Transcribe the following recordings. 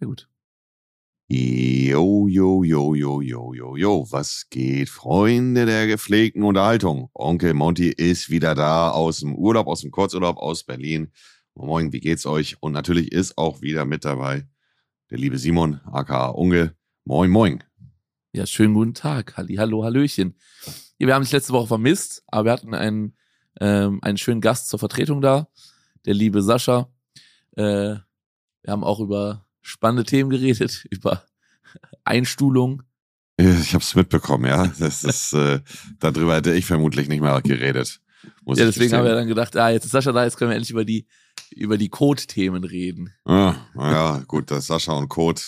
Sehr gut. Jo, jo, jo, jo, jo, jo, jo. Was geht, Freunde der gepflegten Unterhaltung? Onkel Monty ist wieder da aus dem Urlaub, aus dem Kurzurlaub aus Berlin. Moin, wie geht's euch? Und natürlich ist auch wieder mit dabei der liebe Simon, aka Unge. Moin, moin. Ja, schönen guten Tag. Halli, hallo, hallöchen. Ja, wir haben dich letzte Woche vermisst, aber wir hatten einen, ähm, einen schönen Gast zur Vertretung da, der liebe Sascha. Äh, wir haben auch über spannende Themen geredet, über Einstulung. Ich habe es mitbekommen, ja. Das ist, äh, darüber hätte ich vermutlich nicht mehr geredet. Ja, deswegen haben wir dann gedacht, ah, jetzt ist Sascha da, jetzt können wir endlich über die über die Code-Themen reden. Ah, ja, gut, das Sascha und Code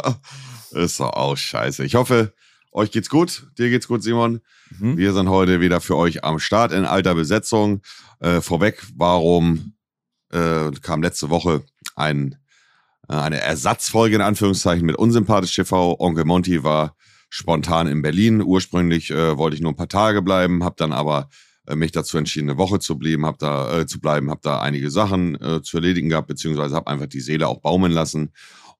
ist doch auch scheiße. Ich hoffe, euch geht's gut. Dir geht's gut, Simon. Mhm. Wir sind heute wieder für euch am Start in alter Besetzung. Äh, vorweg, warum äh, kam letzte Woche ein äh, eine Ersatzfolge in Anführungszeichen mit Unsympathisch TV. Onkel Monty war spontan in Berlin. Ursprünglich äh, wollte ich nur ein paar Tage bleiben, habe dann aber äh, mich dazu entschieden, eine Woche zu bleiben, habe da äh, zu bleiben, habe da einige Sachen äh, zu erledigen gehabt, beziehungsweise habe einfach die Seele auch baumeln lassen.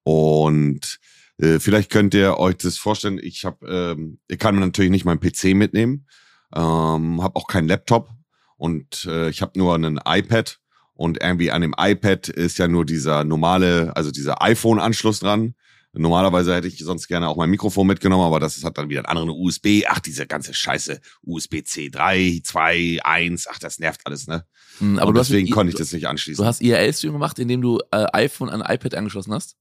Und äh, vielleicht könnt ihr euch das vorstellen. Ich habe, ähm, ich kann natürlich nicht meinen PC mitnehmen, ähm, habe auch keinen Laptop und äh, ich habe nur einen iPad und irgendwie an dem iPad ist ja nur dieser normale, also dieser iPhone-Anschluss dran. Normalerweise hätte ich sonst gerne auch mein Mikrofon mitgenommen, aber das hat dann wieder einen anderen USB. Ach, diese ganze Scheiße. USB-C 3, 2, 1. Ach, das nervt alles, ne? Mhm, aber deswegen hast, konnte ich das nicht anschließen. Du hast IRL-Stream gemacht, indem du äh, iPhone an iPad angeschlossen hast?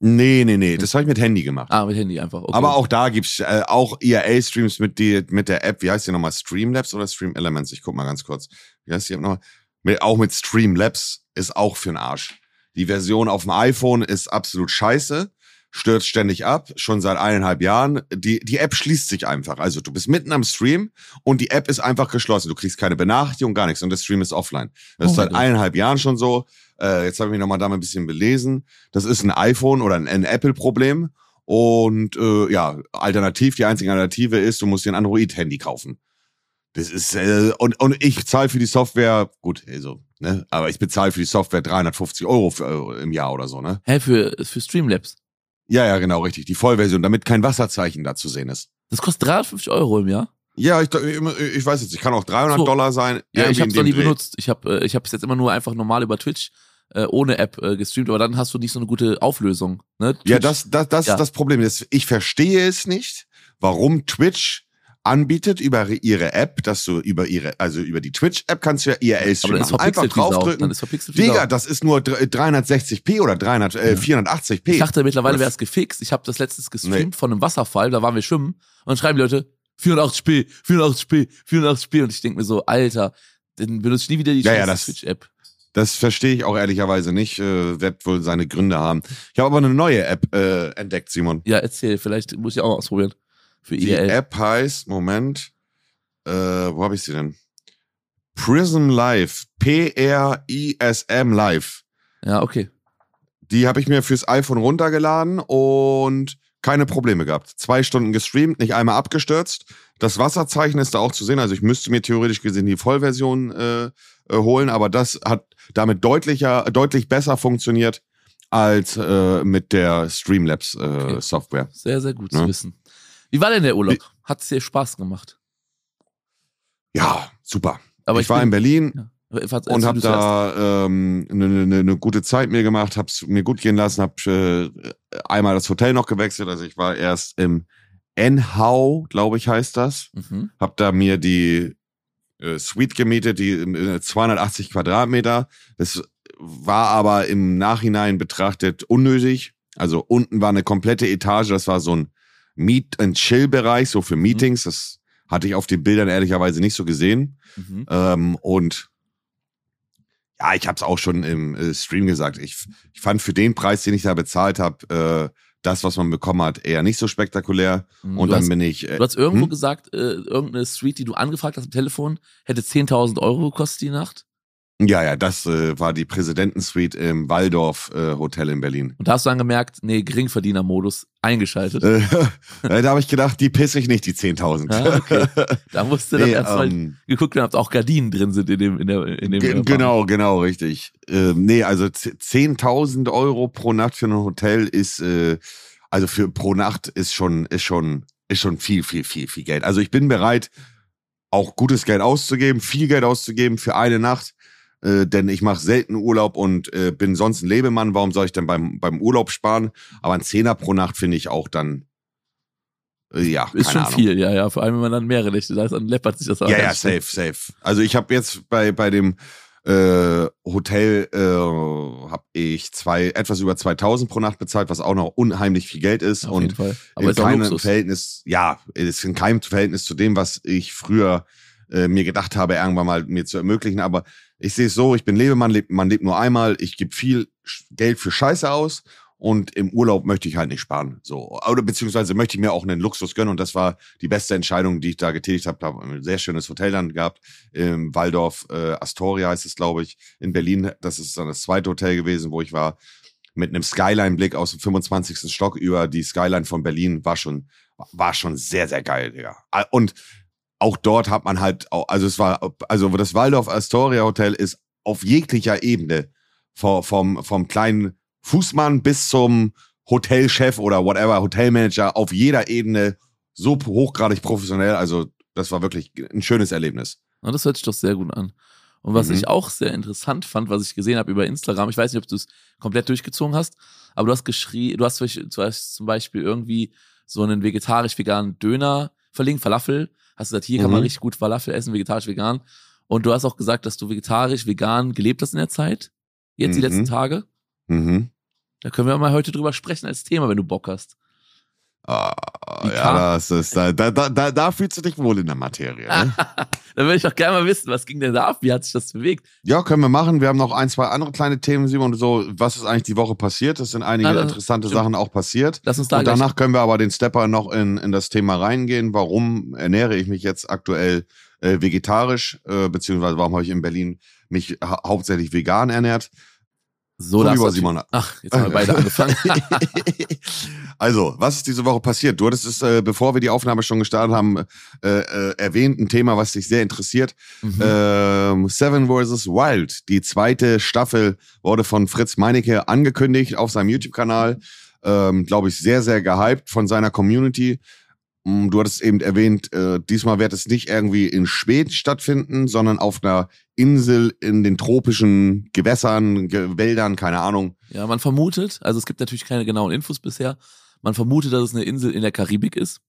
Nee, nee, nee. Das habe ich mit Handy gemacht. Ah, mit Handy einfach. Okay. Aber auch da gibt's äh, auch IRL-Streams mit, die, mit der App. Wie heißt die nochmal? Streamlabs oder Stream Elements? Ich guck mal ganz kurz. Wie heißt die App nochmal? Mit, auch mit Streamlabs ist auch für den Arsch. Die Version auf dem iPhone ist absolut scheiße, stürzt ständig ab, schon seit eineinhalb Jahren. Die, die App schließt sich einfach. Also du bist mitten am Stream und die App ist einfach geschlossen. Du kriegst keine Benachrichtigung, gar nichts und der Stream ist offline. Das oh ist seit eineinhalb Jahren schon so. Äh, jetzt habe ich mich nochmal da mal ein bisschen belesen. Das ist ein iPhone oder ein, ein Apple-Problem. Und äh, ja, alternativ, die einzige Alternative ist, du musst dir ein Android-Handy kaufen. Das ist, äh, und, und ich zahle für die Software, gut, also, ne, aber ich bezahle für die Software 350 Euro für, äh, im Jahr oder so, ne? Hä, für, für Streamlabs? Ja, ja, genau, richtig. Die Vollversion, damit kein Wasserzeichen da zu sehen ist. Das kostet 350 Euro im Jahr? Ja, ich, ich weiß jetzt, ich kann auch 300 so. Dollar sein. Ja, ich habe es noch nie Dreh. benutzt. Ich habe äh, ich habe jetzt immer nur einfach normal über Twitch äh, ohne App äh, gestreamt, aber dann hast du nicht so eine gute Auflösung. Ne? Twitch, ja, das, das, das ja. ist das Problem. Ich verstehe es nicht, warum Twitch anbietet über ihre App, dass du über ihre, also über die Twitch-App kannst du ja IRL-Stream machen. Einfach draufdrücken. Digga, das ist nur 360p oder 300, äh, 480p. Ich dachte, mittlerweile wäre es gefixt. Ich habe das letztes gestreamt nee. von einem Wasserfall, da waren wir schwimmen und dann schreiben die Leute 480p, 480p, 480p und ich denke mir so, Alter, dann benutze ich nie wieder die ja, ja, Twitch-App. Das verstehe ich auch ehrlicherweise nicht. Äh, wird wohl seine Gründe haben. Ich habe aber eine neue App äh, entdeckt, Simon. Ja, erzähl. Vielleicht muss ich auch mal ausprobieren. Für die IRL. App heißt, Moment, äh, wo habe ich sie denn? Prism Live. P-R-I-S-M Live. Ja, okay. Die habe ich mir fürs iPhone runtergeladen und keine Probleme gehabt. Zwei Stunden gestreamt, nicht einmal abgestürzt. Das Wasserzeichen ist da auch zu sehen. Also ich müsste mir theoretisch gesehen die Vollversion äh, äh, holen, aber das hat damit deutlicher, deutlich besser funktioniert als äh, mit der Streamlabs äh, okay. Software. Sehr, sehr gut ja? zu wissen. Wie war denn der Urlaub? Hat es dir Spaß gemacht? Ja, super. Aber ich, ich war bin, in Berlin ja. und habe da ähm, eine, ne, ne gute Zeit mir gemacht, habe es mir gut gehen lassen, habe äh, einmal das Hotel noch gewechselt. Also ich war erst im Enhau, glaube ich, heißt das. Mhm. Hab da mir die äh, Suite gemietet, die äh, 280 Quadratmeter. Das war aber im Nachhinein betrachtet unnötig. Also unten war eine komplette Etage, das war so ein Meet and Chill Bereich, so für mhm. Meetings. Mhm. Das hatte ich auf den Bildern ehrlicherweise nicht so gesehen. Mhm. Ähm, und ja, ich habe es auch schon im äh, Stream gesagt. Ich, ich fand für den Preis, den ich da bezahlt habe, äh, das, was man bekommen hat, eher nicht so spektakulär. Mhm, und dann hast, bin ich. Äh, du hast irgendwo hm? gesagt, äh, irgendeine Street, die du angefragt hast am Telefon, hätte 10.000 Euro gekostet die Nacht. Ja, ja, das äh, war die Präsidentensuite im Waldorf äh, Hotel in Berlin. Und da hast du dann gemerkt, nee, Geringverdienermodus eingeschaltet. Äh, da habe ich gedacht, die pisse ich nicht, die 10.000. Ah, okay. Da musst du dann nee, erstmal ähm, geguckt haben, ob auch Gardinen drin sind in dem in der in dem Genau, genau, richtig. Ähm, nee, also 10.000 Euro pro Nacht für ein Hotel ist äh, also für pro Nacht ist schon ist schon ist schon viel viel viel viel Geld. Also ich bin bereit auch gutes Geld auszugeben, viel Geld auszugeben für eine Nacht äh, denn ich mache selten Urlaub und äh, bin sonst ein Lebemann. Warum soll ich denn beim, beim Urlaub sparen? Aber ein Zehner pro Nacht finde ich auch dann, äh, ja. Ist schon Ahnung. viel, ja, ja. Vor allem, wenn man dann mehrere Nächte da ist, dann läppert sich das auch. Ja, ja, safe, safe. Also ich habe jetzt bei, bei dem äh, Hotel äh, habe ich zwei etwas über 2000 pro Nacht bezahlt, was auch noch unheimlich viel Geld ist Auf und jeden Fall. Aber in keinem. Verhältnis, ja, ist in keinem Verhältnis zu dem, was ich früher äh, mir gedacht habe, irgendwann mal mir zu ermöglichen. Aber ich sehe es so, ich bin Lebemann, lebt, man lebt nur einmal, ich gebe viel Geld für Scheiße aus und im Urlaub möchte ich halt nicht sparen. So. Oder beziehungsweise möchte ich mir auch einen Luxus gönnen und das war die beste Entscheidung, die ich da getätigt habe. Da habe ein sehr schönes Hotel dann gehabt. Im Waldorf äh, Astoria heißt es, glaube ich, in Berlin. Das ist dann das zweite Hotel gewesen, wo ich war. Mit einem Skyline-Blick aus dem 25. Stock über die Skyline von Berlin war schon, war schon sehr, sehr geil, Digga. Und auch dort hat man halt, also es war, also das Waldorf Astoria Hotel ist auf jeglicher Ebene vom, vom, vom kleinen Fußmann bis zum Hotelchef oder whatever, Hotelmanager auf jeder Ebene so hochgradig professionell. Also das war wirklich ein schönes Erlebnis. Ja, das hört sich doch sehr gut an. Und was Mhm. ich auch sehr interessant fand, was ich gesehen habe über Instagram, ich weiß nicht, ob du es komplett durchgezogen hast, aber du hast geschrieben, du hast zum Beispiel- du hast zum Beispiel irgendwie so einen vegetarisch-veganen Döner verlinkt, Falafel. Hast gesagt, hier kann man Mhm. richtig gut Falafel essen, vegetarisch-vegan. Und du hast auch gesagt, dass du vegetarisch-vegan gelebt hast in der Zeit. Jetzt die Mhm. letzten Tage. Mhm. Da können wir mal heute drüber sprechen als Thema, wenn du Bock hast. Ah, ja, das ist, da, da, da, da, da fühlst du dich wohl in der Materie. Ne? Dann würde ich doch gerne mal wissen, was ging denn da ab? Wie hat sich das bewegt? ja, können wir machen. Wir haben noch ein, zwei andere kleine Themen, Simon. So, was ist eigentlich die Woche passiert? Es sind einige Na, dann- interessante stimmt. Sachen auch passiert. Lass uns da Und gleich danach können wir aber den Stepper noch in, in das Thema reingehen. Warum ernähre ich mich jetzt aktuell äh, vegetarisch, äh, beziehungsweise warum habe ich in Berlin mich ha hauptsächlich vegan ernährt? So, So, lieber das- Simon. Ach, jetzt haben wir beide angefangen. also, was ist diese Woche passiert? Du hattest es, äh, bevor wir die Aufnahme schon gestartet haben, äh, äh, erwähnt, ein Thema, was dich sehr interessiert. Mhm. Ähm, Seven vs. Wild. Die zweite Staffel wurde von Fritz Meinecke angekündigt auf seinem YouTube-Kanal. Ähm, Glaube ich, sehr, sehr gehypt von seiner Community. Mm, Du hattest eben erwähnt, äh, diesmal wird es nicht irgendwie in Schweden stattfinden, sondern auf einer Insel in den tropischen Gewässern, Ge Wäldern, keine Ahnung. Ja, man vermutet, also es gibt natürlich keine genauen Infos bisher, man vermutet, dass es eine Insel in der Karibik ist,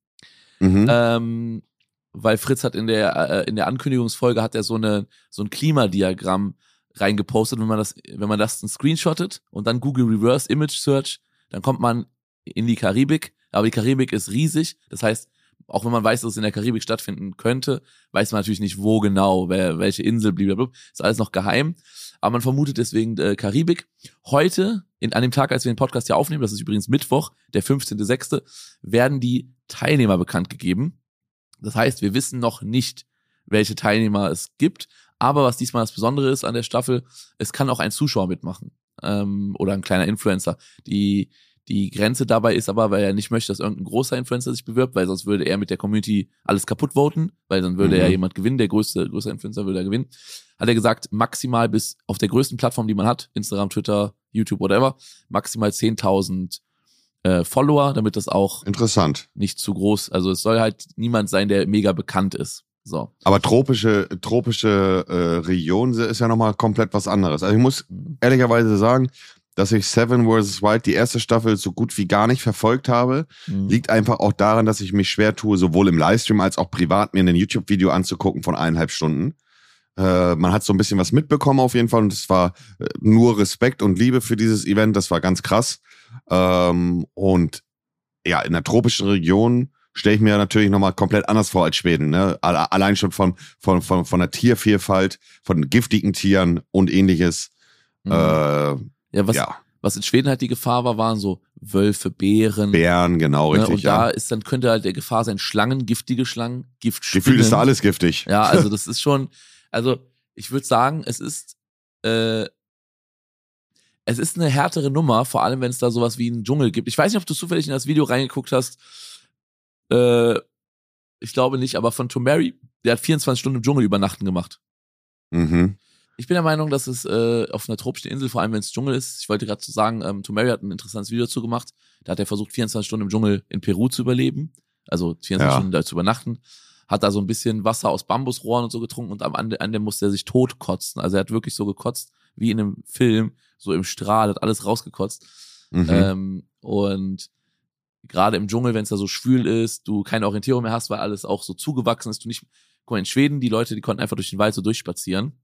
Mhm. ähm, weil Fritz hat in der, äh, in der Ankündigungsfolge hat er so, eine, so ein Klimadiagramm reingepostet, wenn man das, wenn man das dann screenshottet und dann Google Reverse Image Search, dann kommt man in die Karibik, aber die Karibik ist riesig, das heißt, auch wenn man weiß, dass es in der Karibik stattfinden könnte, weiß man natürlich nicht, wo genau, wer, welche Insel, blablabla. Ist alles noch geheim. Aber man vermutet deswegen äh, Karibik. Heute, in, an dem Tag, als wir den Podcast hier aufnehmen, das ist übrigens Mittwoch, der 15.06., werden die Teilnehmer bekannt gegeben. Das heißt, wir wissen noch nicht, welche Teilnehmer es gibt. Aber was diesmal das Besondere ist an der Staffel, es kann auch ein Zuschauer mitmachen. Ähm, oder ein kleiner Influencer. Die, die Grenze dabei ist aber, weil er nicht möchte, dass irgendein großer Influencer sich bewirbt, weil sonst würde er mit der Community alles kaputt voten, weil dann würde Mhm. ja jemand gewinnen, der größte, größte Influencer würde er gewinnen. Hat er gesagt, maximal bis auf der größten Plattform, die man hat, Instagram, Twitter, YouTube, whatever, maximal 10.000 äh, Follower, damit das auch Interessant. nicht zu groß, also es soll halt niemand sein, der mega bekannt ist. So. Aber tropische, tropische äh, Region ist ja nochmal komplett was anderes. Also ich muss ehrlicherweise sagen, dass ich Seven vs. Wild die erste Staffel so gut wie gar nicht verfolgt habe. Mhm. Liegt einfach auch daran, dass ich mich schwer tue, sowohl im Livestream als auch privat mir ein YouTube-Video anzugucken von eineinhalb Stunden. Äh, man hat so ein bisschen was mitbekommen auf jeden Fall und es war äh, nur Respekt und Liebe für dieses Event. Das war ganz krass. Ähm, und ja, in der tropischen Region stelle ich mir natürlich nochmal komplett anders vor als Schweden. Ne? Alle- Allein schon von, von, von, von der Tiervielfalt, von giftigen Tieren und ähnliches. Mhm. Äh, ja, was, ja, was in Schweden halt die Gefahr war, waren so Wölfe, Bären. Bären, genau, ne? richtig. Und da ja. ist dann könnte halt der Gefahr sein, Schlangen, giftige Schlangen, Giftspinnen. Gefühlt ist da alles giftig. Ja, also das ist schon, also ich würde sagen, es ist äh, es ist eine härtere Nummer, vor allem wenn es da sowas wie einen Dschungel gibt. Ich weiß nicht, ob du zufällig in das Video reingeguckt hast. Äh, ich glaube nicht, aber von Tom Mary, der hat 24 Stunden im Dschungel übernachten gemacht. Mhm. Ich bin der Meinung, dass es äh, auf einer tropischen Insel, vor allem wenn es Dschungel ist, ich wollte gerade so sagen, ähm, Tom Mary hat ein interessantes Video dazu gemacht. Da hat er versucht, 24 Stunden im Dschungel in Peru zu überleben. Also 24 Ja. Stunden da zu übernachten. Hat da so ein bisschen Wasser aus Bambusrohren und so getrunken und am Ende, Ende musste er sich tot kotzen. Also er hat wirklich so gekotzt, wie in einem Film, so im Strahl, hat alles rausgekotzt. Mhm. Ähm, und gerade im Dschungel, wenn es da so schwül ist, du keine Orientierung mehr hast, weil alles auch so zugewachsen ist, du nicht. Guck mal, in Schweden, die Leute, die konnten einfach durch den Wald so durchspazieren.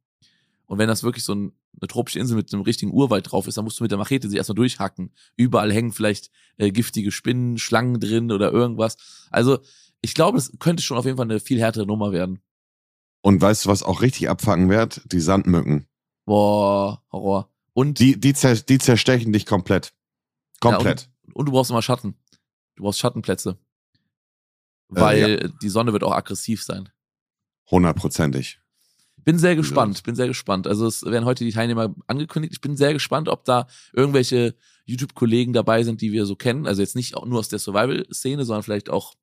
Und wenn das wirklich so ein, eine tropische Insel mit einem richtigen Urwald drauf ist, dann musst du mit der Machete sie erstmal durchhacken. Überall hängen vielleicht äh, giftige Spinnen, Schlangen drin oder irgendwas. Also, ich glaube, es könnte schon auf jeden Fall eine viel härtere Nummer werden. Und weißt du, was auch richtig abfacken wird? Die Sandmücken. Boah, Horror. Und, Die, die, zer, die zerstechen dich komplett. Komplett. und du brauchst immer Schatten. Du brauchst Schattenplätze. Weil die Sonne wird auch aggressiv sein. Hundertprozentig. Bin sehr gespannt, bin sehr gespannt. Also es werden heute die Teilnehmer angekündigt. Ich bin sehr gespannt, ob da irgendwelche YouTube-Kollegen dabei sind, die wir so kennen. Also jetzt nicht nur aus der Survival-Szene, sondern vielleicht auch,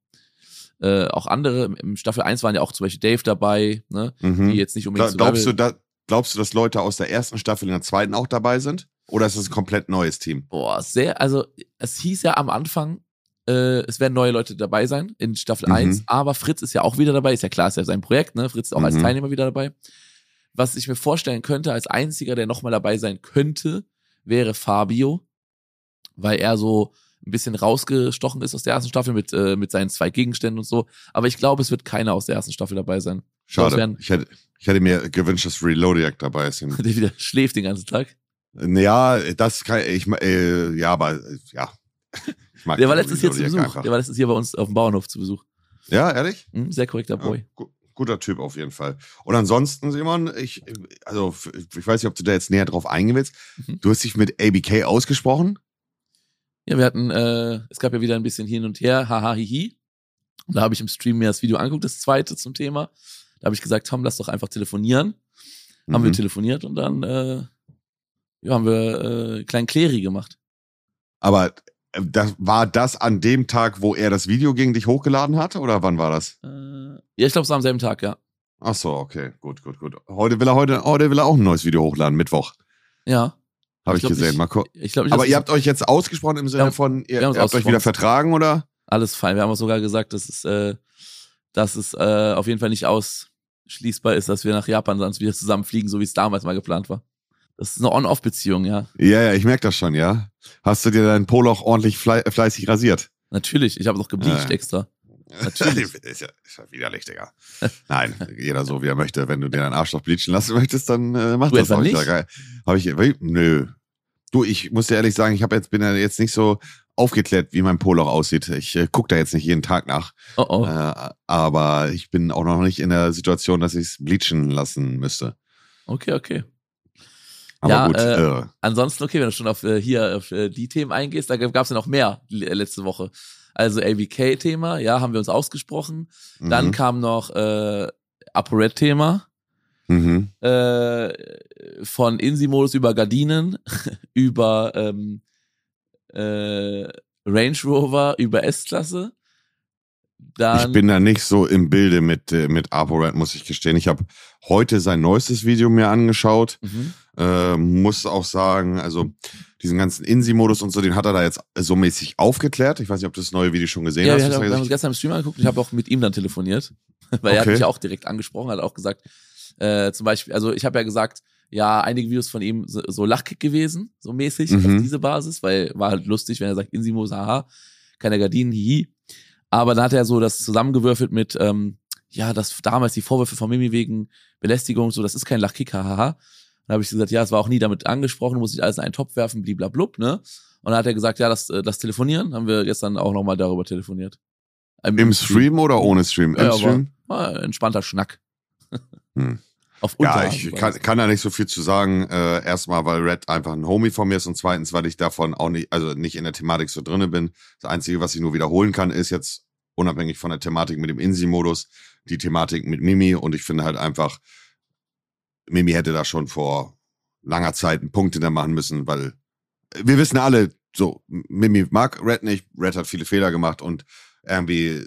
äh, auch andere. Im Staffel 1 waren ja auch zum Beispiel Dave dabei, ne? Mhm. die jetzt nicht unbedingt Gla- glaubst, du, Survival- da, glaubst du, dass Leute aus der ersten Staffel in der zweiten auch dabei sind? Oder ist es ein komplett neues Team? Boah, sehr, also es hieß ja am Anfang, äh, es werden neue Leute dabei sein in Staffel Mhm. 1, aber Fritz ist ja auch wieder dabei, ist ja klar, ist ja sein Projekt, ne? Fritz ist auch als Mhm. Teilnehmer wieder dabei. Was ich mir vorstellen könnte, als einziger, der nochmal dabei sein könnte, wäre Fabio, weil er so ein bisschen rausgestochen ist aus der ersten Staffel mit, äh, mit seinen zwei Gegenständen und so. Aber ich glaube, es wird keiner aus der ersten Staffel dabei sein. Schade. Ich hätte, ich hätte mir gewünscht, dass Reloadiac dabei ist. Der wieder schläft den ganzen Tag. Ja, das kann ich, äh, ja, aber, äh, ja. Der war den letztens hier zu Besuch. einfach. Der war letztens hier bei uns auf dem Bauernhof zu Besuch. Ja, ehrlich? Hm, sehr korrekter Boy. Ja, gu guter Typ auf jeden Fall. Und ansonsten, Simon, ich, also, ich weiß nicht, ob du da jetzt näher drauf eingehen willst. Mhm. Du hast dich mit ABK ausgesprochen? Ja, wir hatten, äh, es gab ja wieder ein bisschen hin und her, haha, hihi. Und da habe ich im Stream mir das Video angeguckt, das zweite zum Thema. Da habe ich gesagt, Tom, lass doch einfach telefonieren. Haben wir Mhm. telefoniert und dann äh, ja, haben wir äh, kleinen Kleri gemacht. Aber das, war das an dem Tag, wo er das Video gegen dich hochgeladen hatte? Oder wann war das? Äh, ja, ich glaube, es war am selben Tag, ja. Ach so, okay, gut, gut, gut. Heute will er heute, heute will er auch ein neues Video hochladen, Mittwoch. Ja. Habe Ich ich, glaub, gesehen. ich- Mal gu- Ich glaube, Aber ihr habt euch jetzt ausgesprochen im Sinne haben- von, ihr, uns ihr habt euch wieder vertragen, oder? alles fein. Wir haben auch sogar gesagt, dass es, äh, dass es äh, auf jeden Fall nicht ausschließbar ist, dass wir nach Japan sonst wieder zusammenfliegen, so wie es damals mal geplant war. Das ist eine On-Off-Beziehung, ja. Ja, ja, ich merke das schon, ja. Hast du dir dein Poloch ordentlich flei fleißig rasiert? Natürlich. Ich habe noch gebleicht Ja. extra. Natürlich. ist, ja, ist ja widerlich, Digga. Nein, jeder so, wie er möchte. Wenn du dir deinen Arschloch bleachen lassen möchtest, dann äh, mach Du das auch. nicht? Ja, geil. Hab ich, nö. Du, ich muss dir ehrlich sagen, ich hab jetzt, bin ja jetzt nicht so aufgeklärt, wie mein Poloch aussieht. Ich äh, guck da jetzt nicht jeden Tag nach. Oh oh. Äh, aber ich bin auch noch nicht in der Situation, dass ich es bleachen lassen müsste. Okay, okay. Aber Ja, gut, äh, äh, Ansonsten, okay, wenn du schon auf äh, hier auf äh, die Themen eingehst, da gab es ja noch mehr le- letzte Woche. Also ABK-Thema, ja, haben wir uns ausgesprochen. Dann mhm, kam noch äh, ApoRed-Thema. mhm. Äh, von Insi-Modus über Gardinen, über ähm, äh, Range Rover, über S-Klasse. Dann, Ich bin da nicht so im Bilde mit, äh, mit ApoRed, muss ich gestehen. Ich habe heute sein neuestes Video mir angeschaut. mhm. Äh, muss auch sagen, also diesen ganzen Insi-Modus und so, den hat er da jetzt so mäßig aufgeklärt. Ich weiß nicht, ob du das neue Video schon gesehen Ja, hast. haben, wir haben uns gestern im Stream angeguckt. Ich habe auch mit ihm dann telefoniert, weil er hat Okay. mich ja auch direkt angesprochen, hat auch gesagt, äh, zum Beispiel, also ich habe ja gesagt, ja, einige Videos von ihm so, so Lachkick gewesen, so mäßig Mhm. auf diese Basis, weil war halt lustig, wenn er sagt, Insimos, haha, keine Gardinen, hihi. Aber dann hat er so das zusammengewürfelt mit, ähm, ja, das damals die Vorwürfe von Mimi wegen Belästigung, so, das ist kein Lachkick, haha. Dann habe ich gesagt, ja, es war auch nie damit angesprochen, muss ich alles in einen Topf werfen, bliblablub, ne? Und dann hat er gesagt, ja, das, äh, das Telefonieren, haben wir gestern auch nochmal darüber telefoniert. Ähm, Im Stream oder ohne Stream? Im Ja, Stream? Entspannter Schnack. Hm. Auf Ja, ich kann, kann da nicht so viel zu sagen. Äh, erstmal, weil Red einfach ein Homie von mir ist und zweitens, weil ich davon auch nicht, also nicht in der Thematik so drinne bin. Das Einzige, was ich nur wiederholen kann, ist jetzt unabhängig von der Thematik mit dem Insi-Modus, die Thematik mit Mimi und ich finde halt einfach, Mimi hätte da schon vor langer Zeit einen Punkt hinter machen müssen, weil wir wissen alle, so, Mimi mag Red nicht, Red hat viele Fehler gemacht und irgendwie,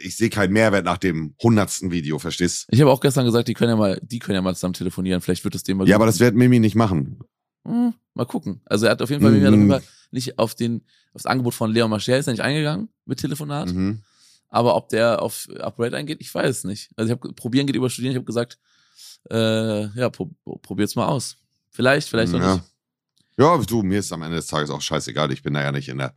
ich sehe keinen Mehrwert nach dem hundertsten Video, verstehst? Ich habe auch gestern gesagt, die können ja mal, die können ja mal zusammen telefonieren. Vielleicht wird es dem mal. Ja, aber das wird Mimi nicht machen. Hm, mal gucken. Also er hat auf jeden Fall, mhm. Mimi hat auf jeden Fall nicht auf den, aufs Angebot von Leon Mascher ist er nicht eingegangen mit Telefonat. Mhm. Aber ob der auf Upgrade eingeht, ich weiß nicht. Also ich habe probieren geht über studieren. Ich habe gesagt, äh, ja, pro, probiert's mal aus. Vielleicht, vielleicht auch ja. nicht. Ja, du, mir ist am Ende des Tages auch scheißegal. Ich bin da ja nicht in der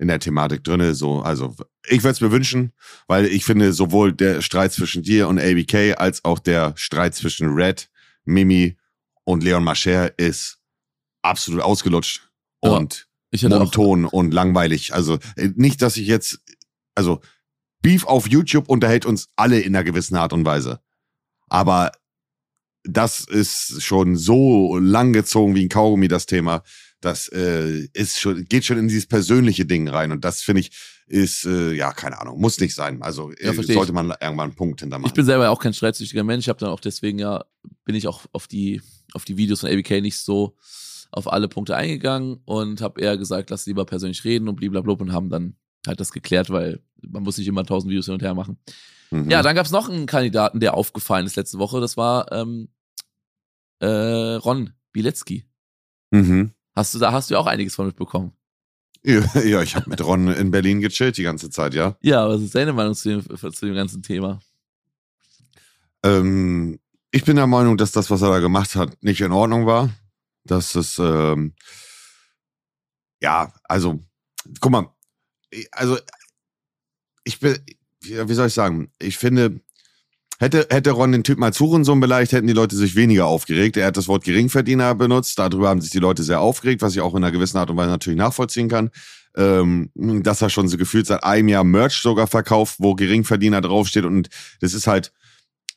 in der Thematik drinne. So, also ich würde es mir wünschen, weil ich finde sowohl der Streit zwischen dir und ABK als auch der Streit zwischen Red, Mimi und Leon Mascher ist absolut ausgelutscht ja, und monoton und langweilig. Also äh, nicht, dass ich jetzt, also Beef auf YouTube unterhält uns alle in einer gewissen Art und Weise. Aber das ist schon so lang gezogen wie ein Kaugummi, das Thema. Das äh, ist schon, geht schon in dieses persönliche Ding rein. Und das finde ich, ist, äh, ja, keine Ahnung, muss nicht sein. Also ja, äh, sollte man irgendwann einen Punkt hintermachen. Ich bin selber ja auch kein streitsüchtiger Mensch. Ich habe dann auch deswegen ja, bin ich auch auf die, auf die Videos von ABK nicht so auf alle Punkte eingegangen und habe eher gesagt, lass lieber persönlich reden und blablabla und haben dann halt das geklärt, weil man muss nicht immer tausend Videos hin und her machen. Mhm. Ja, dann gab's noch einen Kandidaten, der aufgefallen ist letzte Woche. Das war ähm, äh, Ron Bilecki. Mhm. Hast du da hast du auch einiges von mitbekommen? Ja, ja ich habe mit Ron in Berlin gechillt die ganze Zeit, ja. Ja, was ist deine Meinung zu dem, zu dem ganzen Thema? Ähm, ich bin der Meinung, dass das, was er da gemacht hat, nicht in Ordnung war. Dass es, ähm, ja, also, guck mal, also, ich bin, wie soll ich sagen, ich finde, Hätte, hätte Ron den Typ mal Hurensohn beleidigt, hätten die Leute sich weniger aufgeregt. Er hat das Wort Geringverdiener benutzt. Darüber haben sich die Leute sehr aufgeregt, was ich auch in einer gewissen Art und Weise natürlich nachvollziehen kann. Ähm, dass er schon so gefühlt seit einem Jahr Merch sogar verkauft, wo Geringverdiener draufsteht. Und das ist halt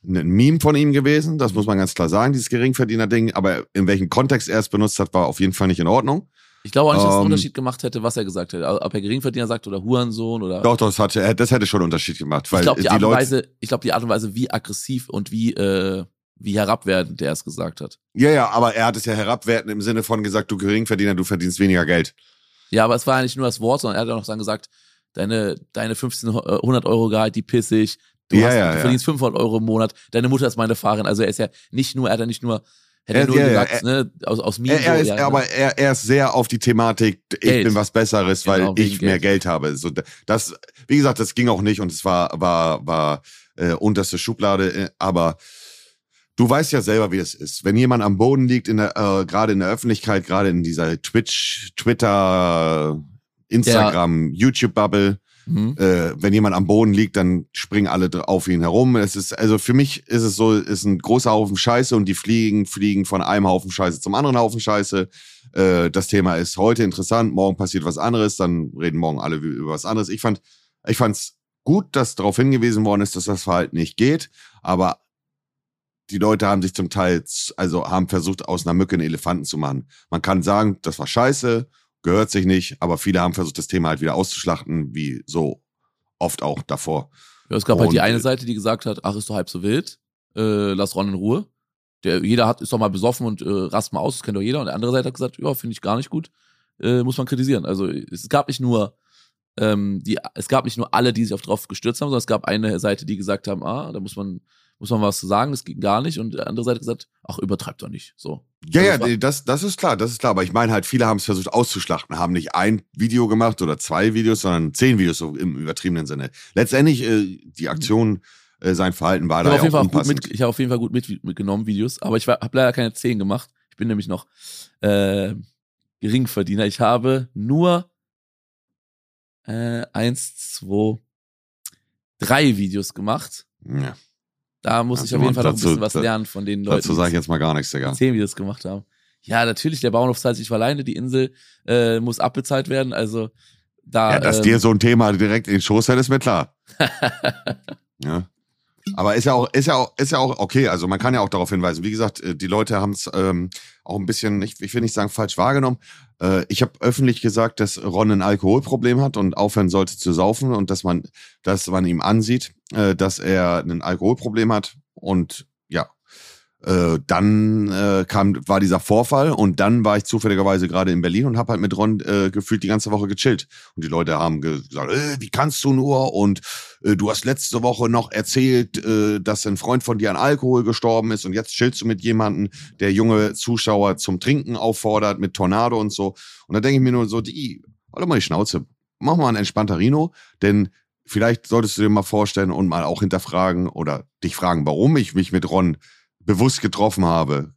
ein Meme von ihm gewesen. Das muss man ganz klar sagen, dieses Geringverdiener-Ding. Aber in welchem Kontext er es benutzt hat, war auf jeden Fall nicht in Ordnung. Ich glaube auch nicht, dass es einen ähm, Unterschied gemacht hätte, was er gesagt hätte. Ob er Geringverdiener sagt oder Hurensohn oder. Doch, doch, das, hatte, das hätte schon einen Unterschied gemacht. Weil ich glaube, die, Art und Weise, ich glaube, die Art und Weise, wie aggressiv und wie, äh, wie herabwertend er es gesagt hat. Ja, ja, aber er hat es ja herabwertend im Sinne von gesagt, du Geringverdiener, du verdienst weniger Geld. Ja, aber es war ja nicht nur das Wort, sondern er hat auch noch dann gesagt, deine, deine 1500 Euro Gehalt, die pissig, du, ja, hast, ja, du ja. verdienst 500 Euro im Monat, deine Mutter ist meine Fahrerin. Also er ist ja nicht nur, er hat ja nicht nur Hätte er nur ja, gesagt, ja, ne, aus, aus mir. Er, er ist, ja, aber ne? er, er ist sehr auf die Thematik, ich Geld. bin was Besseres, weil genau, ich mehr Geld. Geld habe. So, das, wie gesagt, das ging auch nicht und es war, war, war äh, unterste Schublade, äh, aber du weißt ja selber, wie es ist. Wenn jemand am Boden liegt, in der, äh, gerade in der Öffentlichkeit, gerade in dieser Twitch, Twitter, Instagram, YouTube-Bubble, Mhm. Äh, wenn jemand am Boden liegt, dann springen alle auf ihn herum. Es ist, also für mich ist es so, ist ein großer Haufen Scheiße und die fliegen, fliegen von einem Haufen Scheiße zum anderen Haufen Scheiße. Äh, das Thema ist heute interessant, morgen passiert was anderes, dann reden morgen alle über was anderes. Ich fand, ich gut, dass darauf hingewiesen worden ist, dass das Verhalten nicht geht, aber die Leute haben sich zum Teil, also haben versucht, aus einer Mücke einen Elefanten zu machen. Man kann sagen, das war scheiße, gehört sich nicht, aber viele haben versucht, das Thema halt wieder auszuschlachten, wie so oft auch davor. Ja, es gab Und, halt die eine Seite, die gesagt hat, ach, ist doch halb so wild, äh, lass Ron in Ruhe. Der, jeder hat, ist doch mal besoffen und äh, rast mal aus, das kennt doch jeder. Und der andere Seite hat gesagt, ja, finde ich gar nicht gut, äh, muss man kritisieren. Also es gab nicht nur ähm, die, es gab nicht nur alle, die sich auf drauf gestürzt haben, sondern es gab eine Seite, die gesagt haben, ah, da muss man muss man was zu sagen, das ging gar nicht. Und der andere Seite gesagt, ach, übertreibt doch nicht. So. Ja, also ja, das, das ist klar, das ist klar. Aber ich meine halt, viele haben es versucht auszuschlachten, haben nicht ein Video gemacht oder zwei Videos, sondern zehn Videos so im übertriebenen Sinne. Letztendlich, äh, die Aktion, äh, sein Verhalten war ich da ja auch unpassend. Mit, ich habe auf jeden Fall gut mit, mitgenommen, Videos, aber ich habe leider keine zehn gemacht. Ich bin nämlich noch äh, Geringverdiener. Ich habe nur äh, eins, zwei, drei Videos gemacht. Ja. Da muss ich auf jeden Fall noch ein bisschen was lernen von den Leuten. Dazu sage ich jetzt mal gar nichts, Digga. Zehn Videos gemacht haben. Ja, natürlich, der Bauernhof zahlt sich alleine, die Insel äh, muss abbezahlt werden, also da. Ja, dass ähm, dir so ein Thema direkt in den Schoß fällt, ist mir klar. ja. Aber ist ja auch, ist ja auch, ist ja auch okay. Also man kann ja auch darauf hinweisen. Wie gesagt, äh, die Leute haben es ähm, auch ein bisschen, ich, ich will nicht sagen falsch wahrgenommen. Äh, ich habe öffentlich gesagt, dass Ron ein Alkoholproblem hat und aufhören sollte zu saufen und dass man, dass man ihm ansieht, äh, dass er ein Alkoholproblem hat. Und ja, äh, dann äh, kam, war dieser Vorfall und dann war ich zufälligerweise gerade in Berlin und habe halt mit Ron äh, gefühlt die ganze Woche gechillt. Und die Leute haben gesagt, äh, wie kannst du nur? Und äh, du hast letzte Woche noch erzählt, äh, dass ein Freund von dir an Alkohol gestorben ist und jetzt chillst du mit jemandem, der junge Zuschauer zum Trinken auffordert mit Tornado und so. Und da denke ich mir nur so, die, warte mal die Schnauze, mach mal ein entspannter Rino, denn vielleicht solltest du dir mal vorstellen und mal auch hinterfragen oder dich fragen, warum ich mich mit Ron bewusst getroffen habe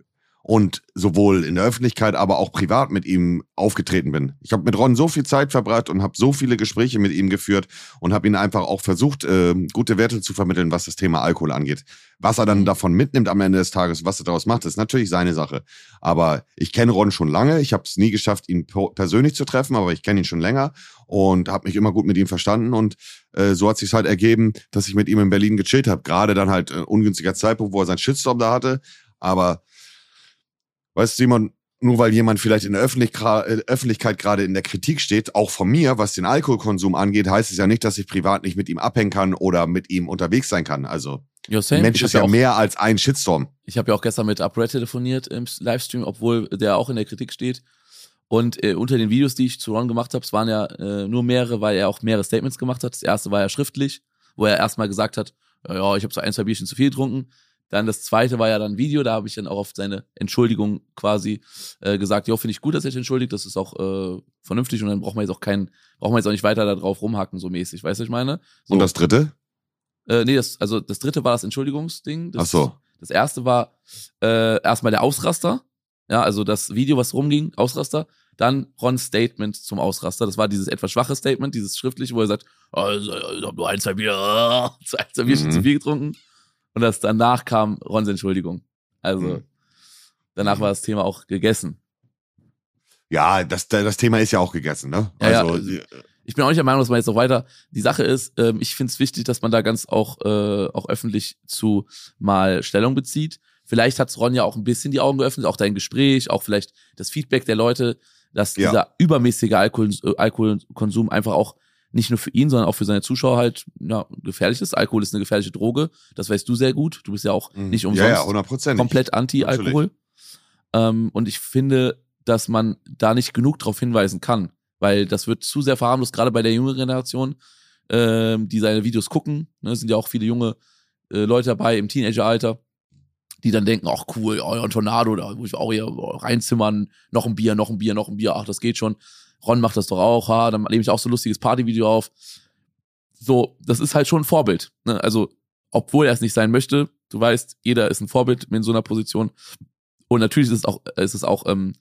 und sowohl in der Öffentlichkeit, aber auch privat mit ihm aufgetreten bin. Ich habe mit Ron so viel Zeit verbracht und habe so viele Gespräche mit ihm geführt und habe ihn einfach auch versucht, äh, gute Werte zu vermitteln, was das Thema Alkohol angeht. Was er dann mhm. davon mitnimmt am Ende des Tages, was er daraus macht, ist natürlich seine Sache. Aber ich kenne Ron schon lange. Ich habe es nie geschafft, ihn persönlich zu treffen, aber ich kenne ihn schon länger und habe mich immer gut mit ihm verstanden. Und äh, so hat sich halt ergeben, dass ich mit ihm in Berlin gechillt habe. Gerade dann halt äh, ungünstiger Zeitpunkt, wo er seinen Shitstorm da hatte. Aber Weißt du, Simon, nur weil jemand vielleicht in der äh, Öffentlichkeit gerade in der Kritik steht, auch von mir, was den Alkoholkonsum angeht, heißt es ja nicht, dass ich privat nicht mit ihm abhängen kann oder mit ihm unterwegs sein kann. Also ja, same. Mensch ist ja auch, mehr als ein Shitstorm. Ich habe ja auch gestern mit Upright telefoniert im Livestream, obwohl der auch in der Kritik steht. Und äh, unter den Videos, die ich zu Ron gemacht habe, es waren ja äh, nur mehrere, weil er auch mehrere Statements gemacht hat. Das erste war ja schriftlich, wo er erstmal gesagt hat, ja, ich habe so ein, zwei Bierchen zu viel getrunken. Dann das zweite war ja dann Video, da habe ich dann auch auf seine Entschuldigung quasi äh, gesagt, ja, finde ich gut, dass er sich entschuldigt, das ist auch äh, vernünftig und dann braucht man jetzt auch keinen, braucht man jetzt auch nicht weiter da drauf rumhacken, so mäßig, weißt du, ich meine? So. Und das dritte? Äh, nee, das, also das dritte war das Entschuldigungsding. Das, Ach so. Das erste war äh, erstmal der Ausraster, ja, also das Video, was rumging, Ausraster. Dann Rons Statement zum Ausraster. Das war dieses etwas schwache Statement, dieses schriftliche, wo er sagt, oh, ich habe nur ein, zwei Bier, ein, zwei Bier mhm. zu viel getrunken. Und das danach kam Rons Entschuldigung. Also mhm. danach war das Thema auch gegessen. Ja, das, das Thema ist ja auch gegessen, ne? Ja, also, ja. Ich bin auch nicht der Meinung, dass man jetzt noch weiter. Die Sache ist, ähm, ich finde es wichtig, dass man da ganz auch, äh, auch öffentlich zu mal Stellung bezieht. Vielleicht hat Ron ja auch ein bisschen die Augen geöffnet, auch dein Gespräch, auch vielleicht das Feedback der Leute, dass ja. dieser übermäßige Alkohol, äh, Alkoholkonsum einfach auch nicht nur für ihn, sondern auch für seine Zuschauer halt ja, gefährlich ist. Alkohol ist eine gefährliche Droge. Das weißt du sehr gut. Du bist ja auch mhm. nicht umsonst ja, ja, komplett anti-Alkohol. Ähm, und ich finde, dass man da nicht genug darauf hinweisen kann, weil das wird zu sehr verharmlost, gerade bei der jüngeren Generation, ähm, die seine Videos gucken. Ne, sind ja auch viele junge äh, Leute dabei im Teenageralter, die dann denken, ach cool, oh, ein Tornado, da muss ich auch hier reinzimmern, noch ein Bier, noch ein Bier, noch ein Bier, ach, das geht schon. Ron macht das doch auch, ha, dann nehme ich auch so ein lustiges Partyvideo auf. So, das ist halt schon ein Vorbild. Ne? Also, obwohl er es nicht sein möchte, du weißt, jeder ist ein Vorbild in so einer Position. Und natürlich ist es auch, ist es auch ähm,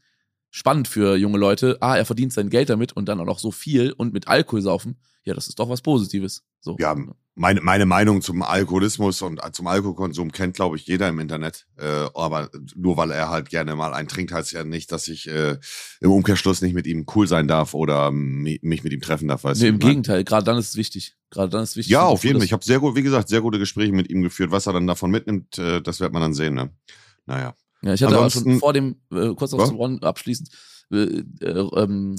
spannend für junge Leute. Ah, er verdient sein Geld damit und dann auch noch so viel und mit Alkohol saufen. Ja, das ist doch was Positives. So. Ja, meine, meine Meinung zum Alkoholismus und zum Alkoholkonsum kennt, glaube ich, jeder im Internet. Äh, aber nur weil er halt gerne mal einen trinkt, heißt ja nicht, dass ich äh, im Umkehrschluss nicht mit ihm cool sein darf oder mich mit ihm treffen darf. Weißt nee, im Gegenteil, gerade dann ist es wichtig. Gerade dann ist es wichtig. Ja, auf jeden Fall. Ich habe sehr gut, wie gesagt, sehr gute Gespräche mit ihm geführt. Was er dann davon mitnimmt, äh, das wird man dann sehen. Ne? Naja. Ja, ich hatte Ansonsten, aber schon vor dem, äh, kurz noch zum One abschließend, äh, äh, ähm,